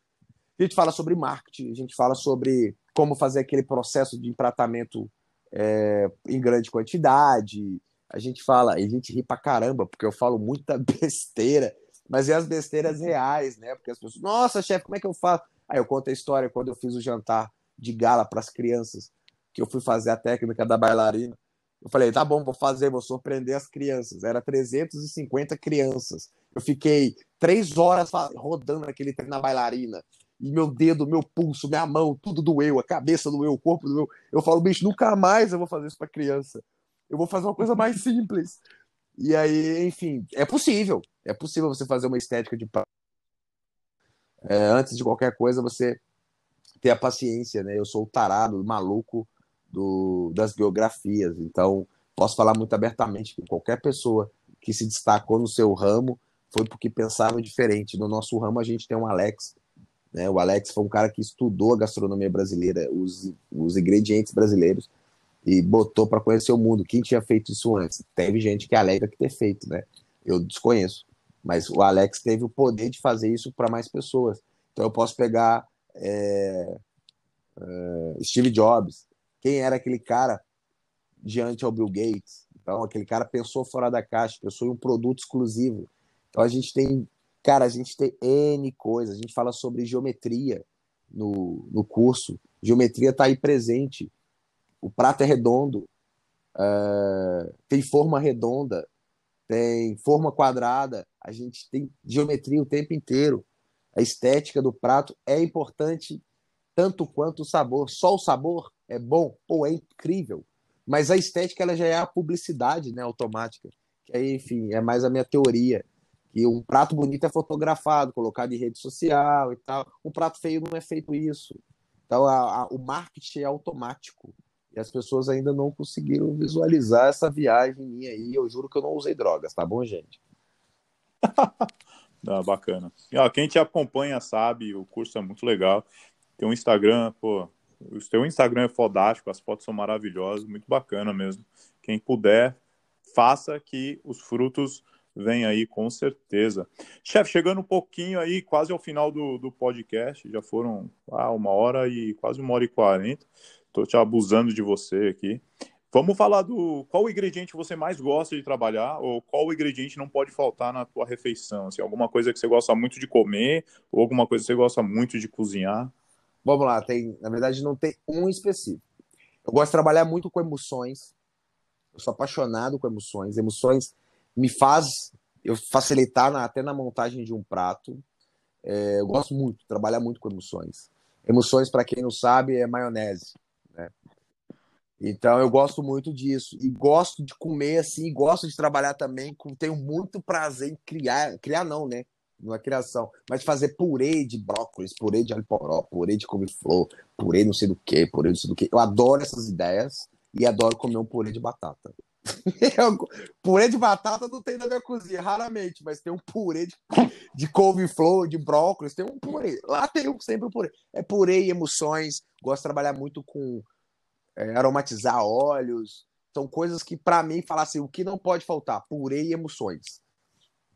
A gente fala sobre marketing, a gente fala sobre como fazer aquele processo de empratamento é, em grande quantidade. A gente fala, a gente ri pra caramba, porque eu falo muita besteira. mas é as besteiras reais, né? Porque as pessoas, nossa, chefe, como é que eu faço? Aí eu conto a história quando eu fiz o jantar de gala para as crianças, que eu fui fazer a técnica da bailarina. Eu falei, tá bom, vou fazer, vou surpreender as crianças. Era 350 crianças. Eu fiquei três horas rodando aquele trem na bailarina. E meu dedo, meu pulso, minha mão, tudo doeu, a cabeça doeu, o corpo doeu. Eu falo, bicho, nunca mais eu vou fazer isso para criança. Eu vou fazer uma coisa mais simples. E aí, enfim, é possível. É possível você fazer uma estética de é, antes de qualquer coisa, você ter a paciência, né? Eu sou o tarado, o maluco do, das biografias, então posso falar muito abertamente que qualquer pessoa que se destacou no seu ramo foi porque pensava diferente. No nosso ramo, a gente tem um Alex. Né? O Alex foi um cara que estudou a gastronomia brasileira, os, os ingredientes brasileiros, e botou para conhecer o mundo. Quem tinha feito isso antes? Teve gente que alega que ter feito, né? Eu desconheço. Mas o Alex teve o poder de fazer isso para mais pessoas. Então eu posso pegar é, é, Steve Jobs. Quem era aquele cara diante ao Bill Gates? Então aquele cara pensou fora da caixa, pensou em um produto exclusivo. Então a gente tem, cara, a gente tem N coisas. A gente fala sobre geometria no, no curso. Geometria está aí presente. O prato é redondo, é, tem forma redonda, tem forma quadrada, a gente tem geometria o tempo inteiro. A estética do prato é importante tanto quanto o sabor. Só o sabor é bom ou é incrível, mas a estética ela já é a publicidade, né, automática. Que aí, enfim, é mais a minha teoria. Que um prato bonito é fotografado, colocado em rede social e tal. Um prato feio não é feito isso. Então, a, a, o marketing é automático. E as pessoas ainda não conseguiram visualizar essa viagem minha aí. Eu juro que eu não usei drogas, tá bom, gente? ah, bacana. Ah, quem te acompanha sabe, o curso é muito legal. Tem um Instagram, pô, o teu Instagram é fodástico, as fotos são maravilhosas, muito bacana mesmo. Quem puder, faça que os frutos venham aí com certeza. Chefe, chegando um pouquinho aí, quase ao final do, do podcast, já foram ah, uma hora e quase uma hora e quarenta. Estou te abusando de você aqui. Vamos falar do qual ingrediente você mais gosta de trabalhar ou qual ingrediente não pode faltar na tua refeição? Assim, alguma coisa que você gosta muito de comer ou alguma coisa que você gosta muito de cozinhar? Vamos lá, tem, na verdade não tem um específico. Eu gosto de trabalhar muito com emoções. Eu sou apaixonado com emoções. Emoções me faz eu facilitar na, até na montagem de um prato. É, eu gosto muito, trabalhar muito com emoções. Emoções, para quem não sabe, é maionese. Né? Então eu gosto muito disso e gosto de comer assim, gosto de trabalhar também, com, tenho muito prazer em criar, criar não, né? Não é criação, mas fazer purê de brócolis, purê de alho poró, purê de couve-flor, purê não sei do que, purê não sei do que. Eu adoro essas ideias e adoro comer um purê de batata. purê de batata não tem na minha cozinha, raramente, mas tem um purê de, de couve-flor, de brócolis, tem um purê. Lá tem sempre um purê. É purê e emoções. Gosto de trabalhar muito com é, aromatizar óleos. São coisas que, para mim, falar assim, o que não pode faltar? Purê e emoções.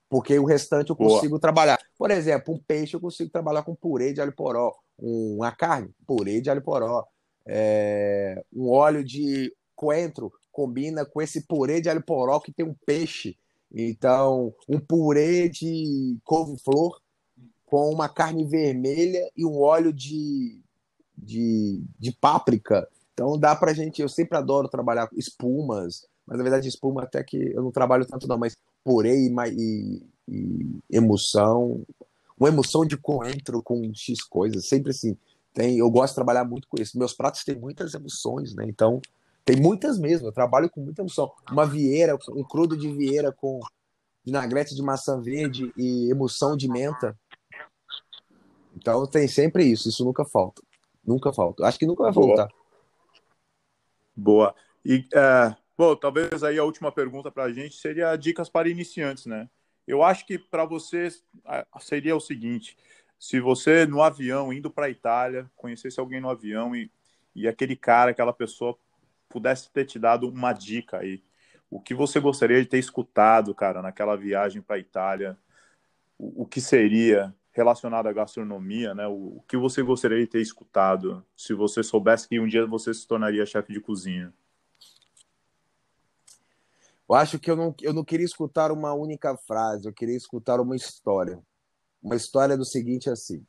Porque o restante eu consigo Boa. trabalhar. Por exemplo, um peixe eu consigo trabalhar com purê de alho poró. Uma carne, purê de alho poró. É, um óleo de coentro combina com esse purê de alho poró que tem um peixe. Então, um purê de couve-flor com uma carne vermelha e um óleo de, de, de páprica então dá pra gente, eu sempre adoro trabalhar espumas, mas na verdade espuma até que eu não trabalho tanto não, mas purê e, e, e emoção, uma emoção de coentro com X coisas, sempre assim. Tem, eu gosto de trabalhar muito com isso. Meus pratos têm muitas emoções, né? Então, tem muitas mesmo, eu trabalho com muita emoção. Uma vieira, um crudo de vieira com vinagrete de maçã verde e emoção de menta. Então tem sempre isso, isso nunca falta. Nunca falta. Acho que nunca vai voltar. Boa. E, é, bom, talvez aí a última pergunta para a gente seria dicas para iniciantes, né? Eu acho que para você seria o seguinte: se você no avião indo para a Itália conhecesse alguém no avião e, e aquele cara, aquela pessoa pudesse ter te dado uma dica aí, o que você gostaria de ter escutado, cara, naquela viagem para a Itália? O, o, que seria relacionado à gastronomia, né? O, o, que você gostaria de ter escutado se você soubesse que um dia você se tornaria chefe de cozinha? Eu acho que eu não, eu não queria escutar uma única frase, eu queria escutar uma história. Uma história do seguinte assim.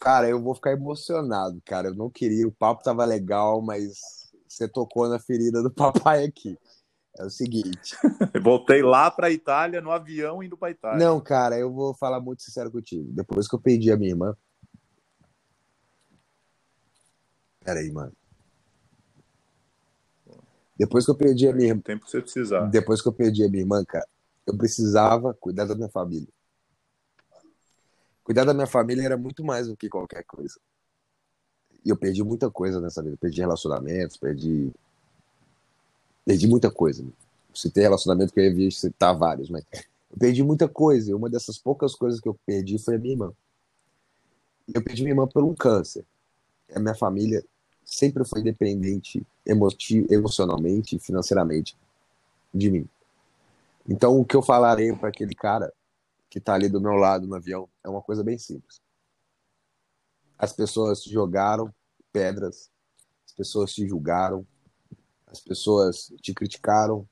Cara, eu vou ficar emocionado, cara. Eu não queria, o papo tava legal, mas você tocou na ferida do papai aqui. É o seguinte. Voltei lá para Itália no avião indo para Itália. Não, cara, eu vou falar muito sincero contigo. Depois que eu perdi a minha irmã. Peraí, mano. Depois que eu perdi a minha irmã. Tempo que você precisar. Depois que eu perdi a minha irmã, cara, eu precisava cuidar da minha família. Cuidar da minha família era muito mais do que qualquer coisa. E eu perdi muita coisa nessa vida. Perdi relacionamentos, perdi Perdi muita coisa. Se tem relacionamento que eu ia citar vários, mas eu perdi muita coisa. E uma dessas poucas coisas que eu perdi foi a minha irmã. Eu perdi minha irmã por um câncer. A minha família sempre foi dependente emocionalmente e financeiramente de mim. Então, o que eu falarei para aquele cara que está ali do meu lado no avião é uma coisa bem simples. As pessoas jogaram pedras, as pessoas te julgaram, as pessoas te criticaram,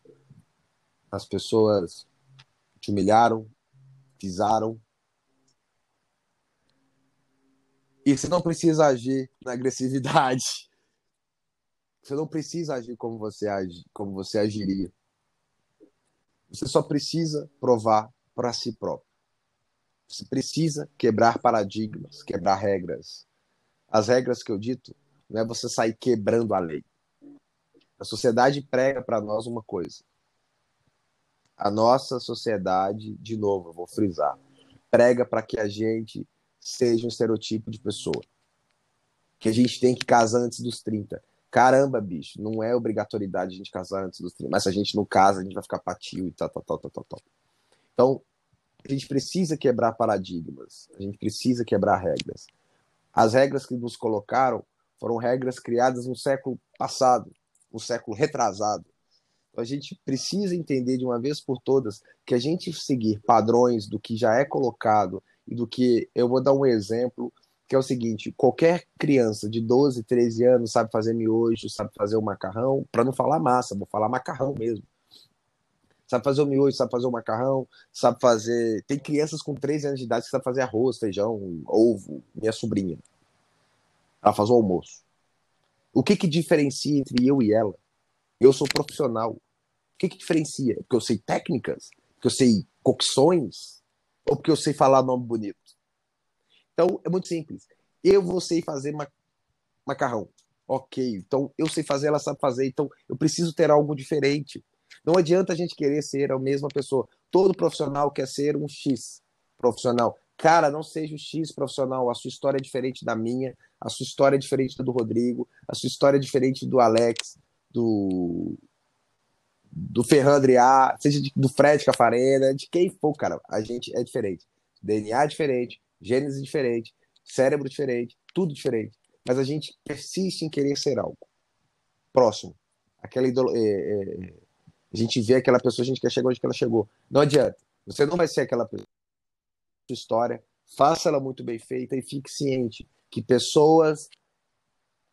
as pessoas te humilharam, pisaram. E você não precisa agir na agressividade. Você não precisa agir como você age, como você agiria. Você só precisa provar para si próprio. Você precisa quebrar paradigmas, quebrar regras. As regras que eu dito não é você sair quebrando a lei. A sociedade prega para nós uma coisa. A nossa sociedade, de novo, eu vou frisar, prega para que a gente seja um estereotipo de pessoa. Que a gente tem que casar antes dos 30. Caramba, bicho, não é obrigatoriedade a gente casar antes dos 30. Mas se a gente não casa, a gente vai ficar patio e tal, tal, tal, tal, tal. Então, a gente precisa quebrar paradigmas. A gente precisa quebrar regras. As regras que nos colocaram foram regras criadas no século passado o século retrasado. A gente precisa entender de uma vez por todas que a gente seguir padrões do que já é colocado e do que eu vou dar um exemplo que é o seguinte: qualquer criança de 12, 13 anos sabe fazer miojo, sabe fazer o macarrão, para não falar massa, vou falar macarrão mesmo. Sabe fazer o miojo, sabe fazer o macarrão, sabe fazer. Tem crianças com 13 anos de idade que sabem fazer arroz, feijão, ovo. Minha sobrinha. Ela faz o almoço. O que que diferencia entre eu e ela? Eu sou profissional. O que que diferencia? Porque eu sei técnicas? Porque eu sei cocções? Ou porque eu sei falar nome bonito? Então, é muito simples. Eu vou sei fazer ma macarrão. Ok. Então, eu sei fazer, ela sabe fazer. Então, eu preciso ter algo diferente. Não adianta a gente querer ser a mesma pessoa. Todo profissional quer ser um X profissional. Cara, não seja o X profissional. A sua história é diferente da minha a sua história é diferente do Rodrigo, a sua história é diferente do Alex, do do Ferran Adriá, seja do Fred Cafarena, de quem for, cara, a gente é diferente. DNA é diferente, gênese é diferente, cérebro diferente, tudo diferente. Mas a gente persiste em querer ser algo próximo. Aquela idolo... É, é... a gente vê aquela pessoa, a gente quer chegar onde ela chegou. Não adianta. Você não vai ser aquela pessoa. História, faça ela muito bem feita e fique ciente que pessoas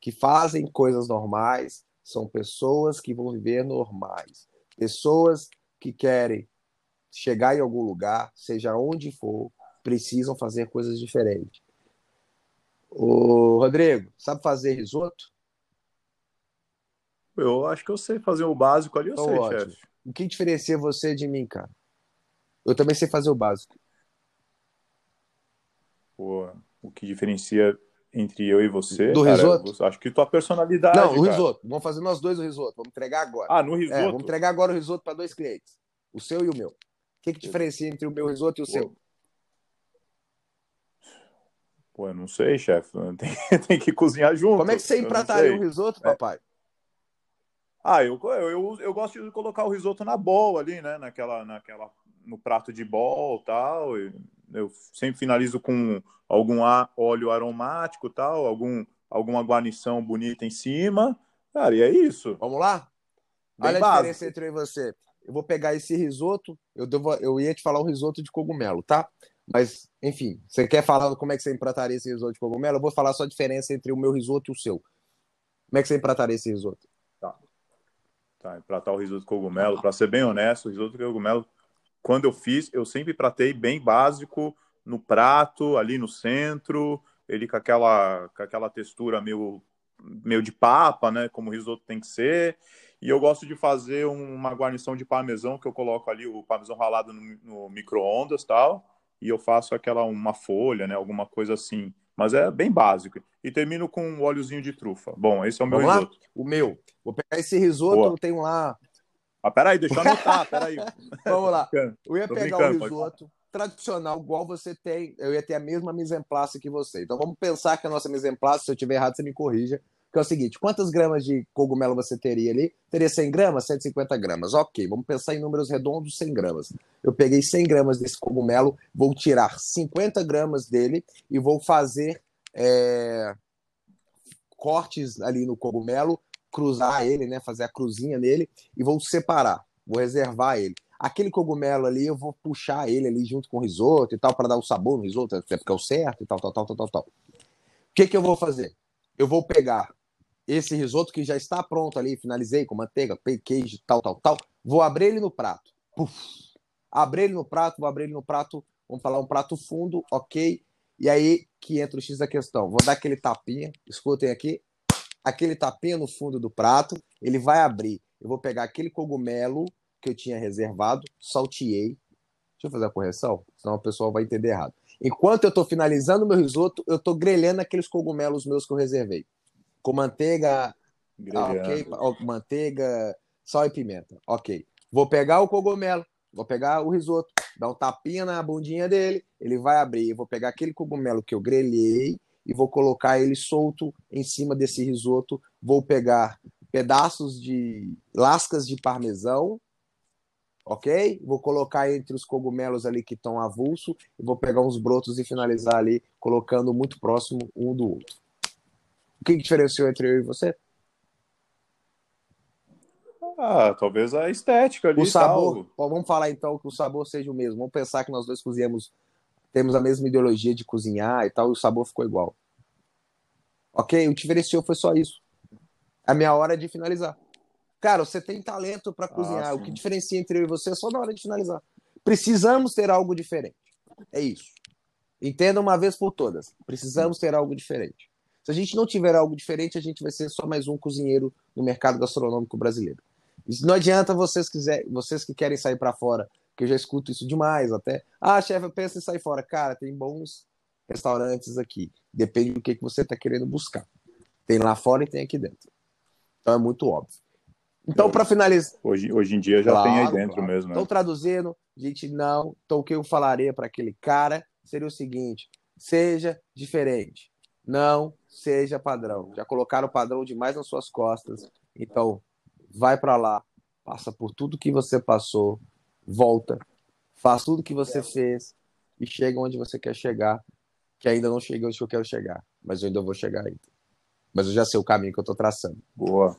que fazem coisas normais são pessoas que vão viver normais. Pessoas que querem chegar em algum lugar, seja onde for, precisam fazer coisas diferentes. O Rodrigo, sabe fazer risoto? Eu acho que eu sei fazer o básico ali, eu então, sei, chefe. O que diferencia você de mim, cara? Eu também sei fazer o básico. Pô, o que diferencia entre eu e você. Do cara, risoto? acho que tua personalidade. Não, o cara. risoto. Vamos fazer nós dois o risoto. Vamos entregar agora. Ah, no risoto? É, vamos entregar agora o risoto para dois clientes. O seu e o meu. O que, que diferencia entre o meu risoto e o Pô. seu? Pô, eu não sei, chefe. Tem, tem, que cozinhar junto. Como é que você emprataria o risoto, é. papai? Ah, eu, eu, eu, gosto de colocar o risoto na bola ali, né? Naquela, naquela, no prato de bol tal. E eu sempre finalizo com algum óleo aromático tal, algum, alguma guarnição bonita em cima. Cara, e é isso. Vamos lá? Bem Olha básico. a diferença entre eu e você. Eu vou pegar esse risoto, eu, devo, eu ia te falar o risoto de cogumelo, tá? Mas, enfim, você quer falar como é que você emprataria esse risoto de cogumelo? Eu vou falar só a diferença entre o meu risoto e o seu. Como é que você emprataria esse risoto? Tá. Pratar o risoto de cogumelo, para ser bem honesto, o risoto de cogumelo, quando eu fiz, eu sempre pratei bem básico, no prato, ali no centro, ele com aquela, com aquela textura meio, meio de papa, né? Como o risoto tem que ser. E eu gosto de fazer uma guarnição de parmesão, que eu coloco ali o parmesão ralado no, no micro-ondas tal, e eu faço aquela uma folha, né? Alguma coisa assim. Mas é bem básico. E termino com um óleozinho de trufa. Bom, esse é o meu Vamos risoto. Lá? O meu. Vou pegar esse risoto, Boa. eu tenho lá. Ah, peraí, deixa eu anotar, peraí. Vamos lá. Eu ia pegar o risoto tradicional, igual você tem. Eu ia ter a mesma mise en place que você. Então vamos pensar que a nossa mise en place, se eu estiver errado, você me corrija. Que é o seguinte: quantas gramas de cogumelo você teria ali? Teria 100 gramas, 150 gramas. Ok, vamos pensar em números redondos: 100 gramas. Eu peguei 100 gramas desse cogumelo, vou tirar 50 gramas dele e vou fazer é, cortes ali no cogumelo, cruzar ele, né? Fazer a cruzinha nele e vou separar. Vou reservar ele aquele cogumelo ali, eu vou puxar ele ali junto com o risoto e tal, para dar o sabor no risoto, até porque é o certo e tal, tal, tal, tal, tal, tal. O que, que eu vou fazer? Eu vou pegar esse risoto que já está pronto ali, finalizei com manteiga, queijo, tal, tal, tal, vou abrir ele no prato. Puf. Abrir ele no prato, vou abrir ele no prato, vamos falar um prato fundo, ok. E aí que entra o X da questão. Vou dar aquele tapinha, escutem aqui, aquele tapinha no fundo do prato, ele vai abrir. Eu vou pegar aquele cogumelo que eu tinha reservado, salteei. Deixa eu fazer a correção, senão o pessoal vai entender errado. Enquanto eu estou finalizando meu risoto, eu estou grelhando aqueles cogumelos meus que eu reservei. Com manteiga, ah, ok, manteiga, sal e pimenta. Ok. Vou pegar o cogumelo, vou pegar o risoto, dar um tapinha na bundinha dele, ele vai abrir. Eu vou pegar aquele cogumelo que eu grelhei e vou colocar ele solto em cima desse risoto. Vou pegar pedaços de lascas de parmesão ok? Vou colocar entre os cogumelos ali que estão avulso e vou pegar uns brotos e finalizar ali, colocando muito próximo um do outro. O que, diferenciou entre eu e você? Ah, talvez a estética ali. O sabor. Ó, vamos falar então que o sabor seja o mesmo. Vamos pensar que nós dois cozinhamos, temos a mesma ideologia de cozinhar e tal, e o sabor ficou igual. Ok? O que diferenciou foi só isso. A minha hora é de finalizar. Cara, você tem talento para cozinhar. Ah, o que diferencia entre eu e você é só na hora de finalizar. Precisamos ter algo diferente. É isso. Entenda uma vez por todas. Precisamos ter algo diferente. Se a gente não tiver algo diferente, a gente vai ser só mais um cozinheiro no mercado gastronômico brasileiro. não adianta vocês, quiser, vocês que querem sair para fora, que eu já escuto isso demais até. Ah, chefe, eu penso em sair fora. Cara, tem bons restaurantes aqui. Depende do que, que você está querendo buscar. Tem lá fora e tem aqui dentro. Então é muito óbvio. Então, para finalizar. Hoje, hoje em dia já claro, tem aí dentro claro. mesmo. Né? Então, traduzindo, gente, não. Então, o que eu falaria para aquele cara seria o seguinte: seja diferente. Não seja padrão. Já colocaram o padrão demais nas suas costas. Então, vai para lá, passa por tudo que você passou, volta, faz tudo que você fez e chega onde você quer chegar, que ainda não cheguei onde eu quero chegar, mas eu ainda vou chegar ainda. Mas eu já sei o caminho que eu estou traçando. Boa.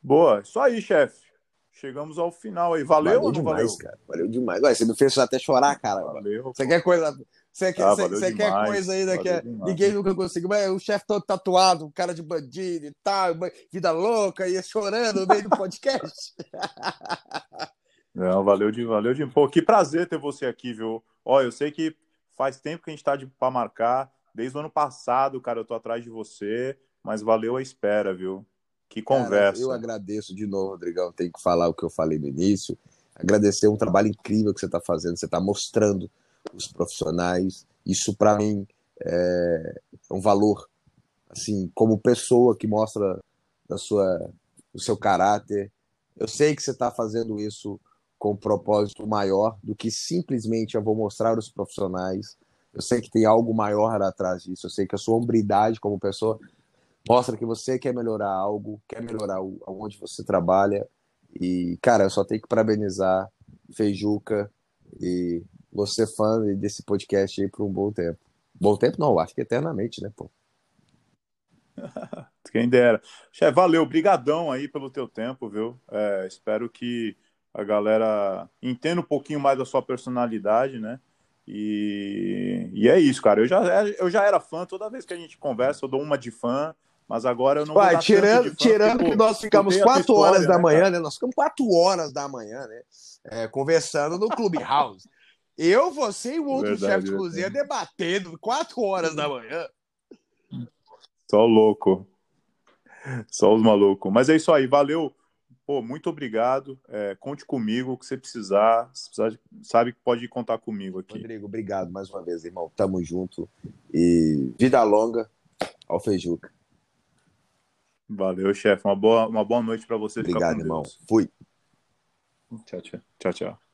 Boa, isso aí, chefe. Chegamos ao final aí. Valeu, valeu ou não demais, valeu? Cara. Valeu demais. Ué, você me fez até chorar, cara. Valeu. Você quer coisa. Você quer, ah, você, quer coisa ainda que é, ninguém nunca conseguiu. Mas o chefe todo tatuado, um cara de bandido e tal, vida louca, ia chorando no meio do podcast. Não, valeu de, valeu de. Pô, que prazer ter você aqui, viu? Ó, eu sei que faz tempo que a gente tá de, pra marcar. Desde o ano passado, cara, eu tô atrás de você, mas valeu a espera, viu? Que conversa. Cara, eu agradeço de novo, Rodrigão. Tenho que falar o que eu falei no início. Agradecer um trabalho incrível que você está fazendo. Você está mostrando os profissionais. Isso, para mim, é um valor, assim, como pessoa que mostra a sua, o seu caráter. Eu sei que você está fazendo isso com um propósito maior do que simplesmente eu vou mostrar os profissionais. Eu sei que tem algo maior atrás disso. Eu sei que a sua hombridade como pessoa mostra que você quer melhorar algo, quer melhorar onde você trabalha. E, cara, eu só tenho que parabenizar Feijuca e você fã desse podcast aí por um bom tempo. Bom tempo não, acho que eternamente, né, pô? Quem dera. Chefe, valeu, brigadão aí pelo teu tempo, viu? É, espero que a galera entenda um pouquinho mais da sua personalidade, né? E, e é isso, cara. Eu já, eu já era fã, toda vez que a gente conversa, eu dou uma de fã Mas agora eu não vou tirando, tirando porque, que nós ficamos quatro história, horas da né, manhã, né? Nós ficamos quatro horas da manhã, né? É, conversando no Clubhouse. Eu, você e o outro chefe de cozinha debatendo quatro horas da manhã. Só louco. Só os malucos. Mas é isso aí, valeu. Pô, muito obrigado. É, conte comigo, o que você precisar. Se precisar, sabe que pode contar comigo aqui. Rodrigo, obrigado mais uma vez, irmão. Tamo junto. E vida longa ao Feijuca. Valeu, chefe. Uma boa, uma boa noite para você. Obrigado, irmão. Fui. Tchau, tchau. Tchau, tchau.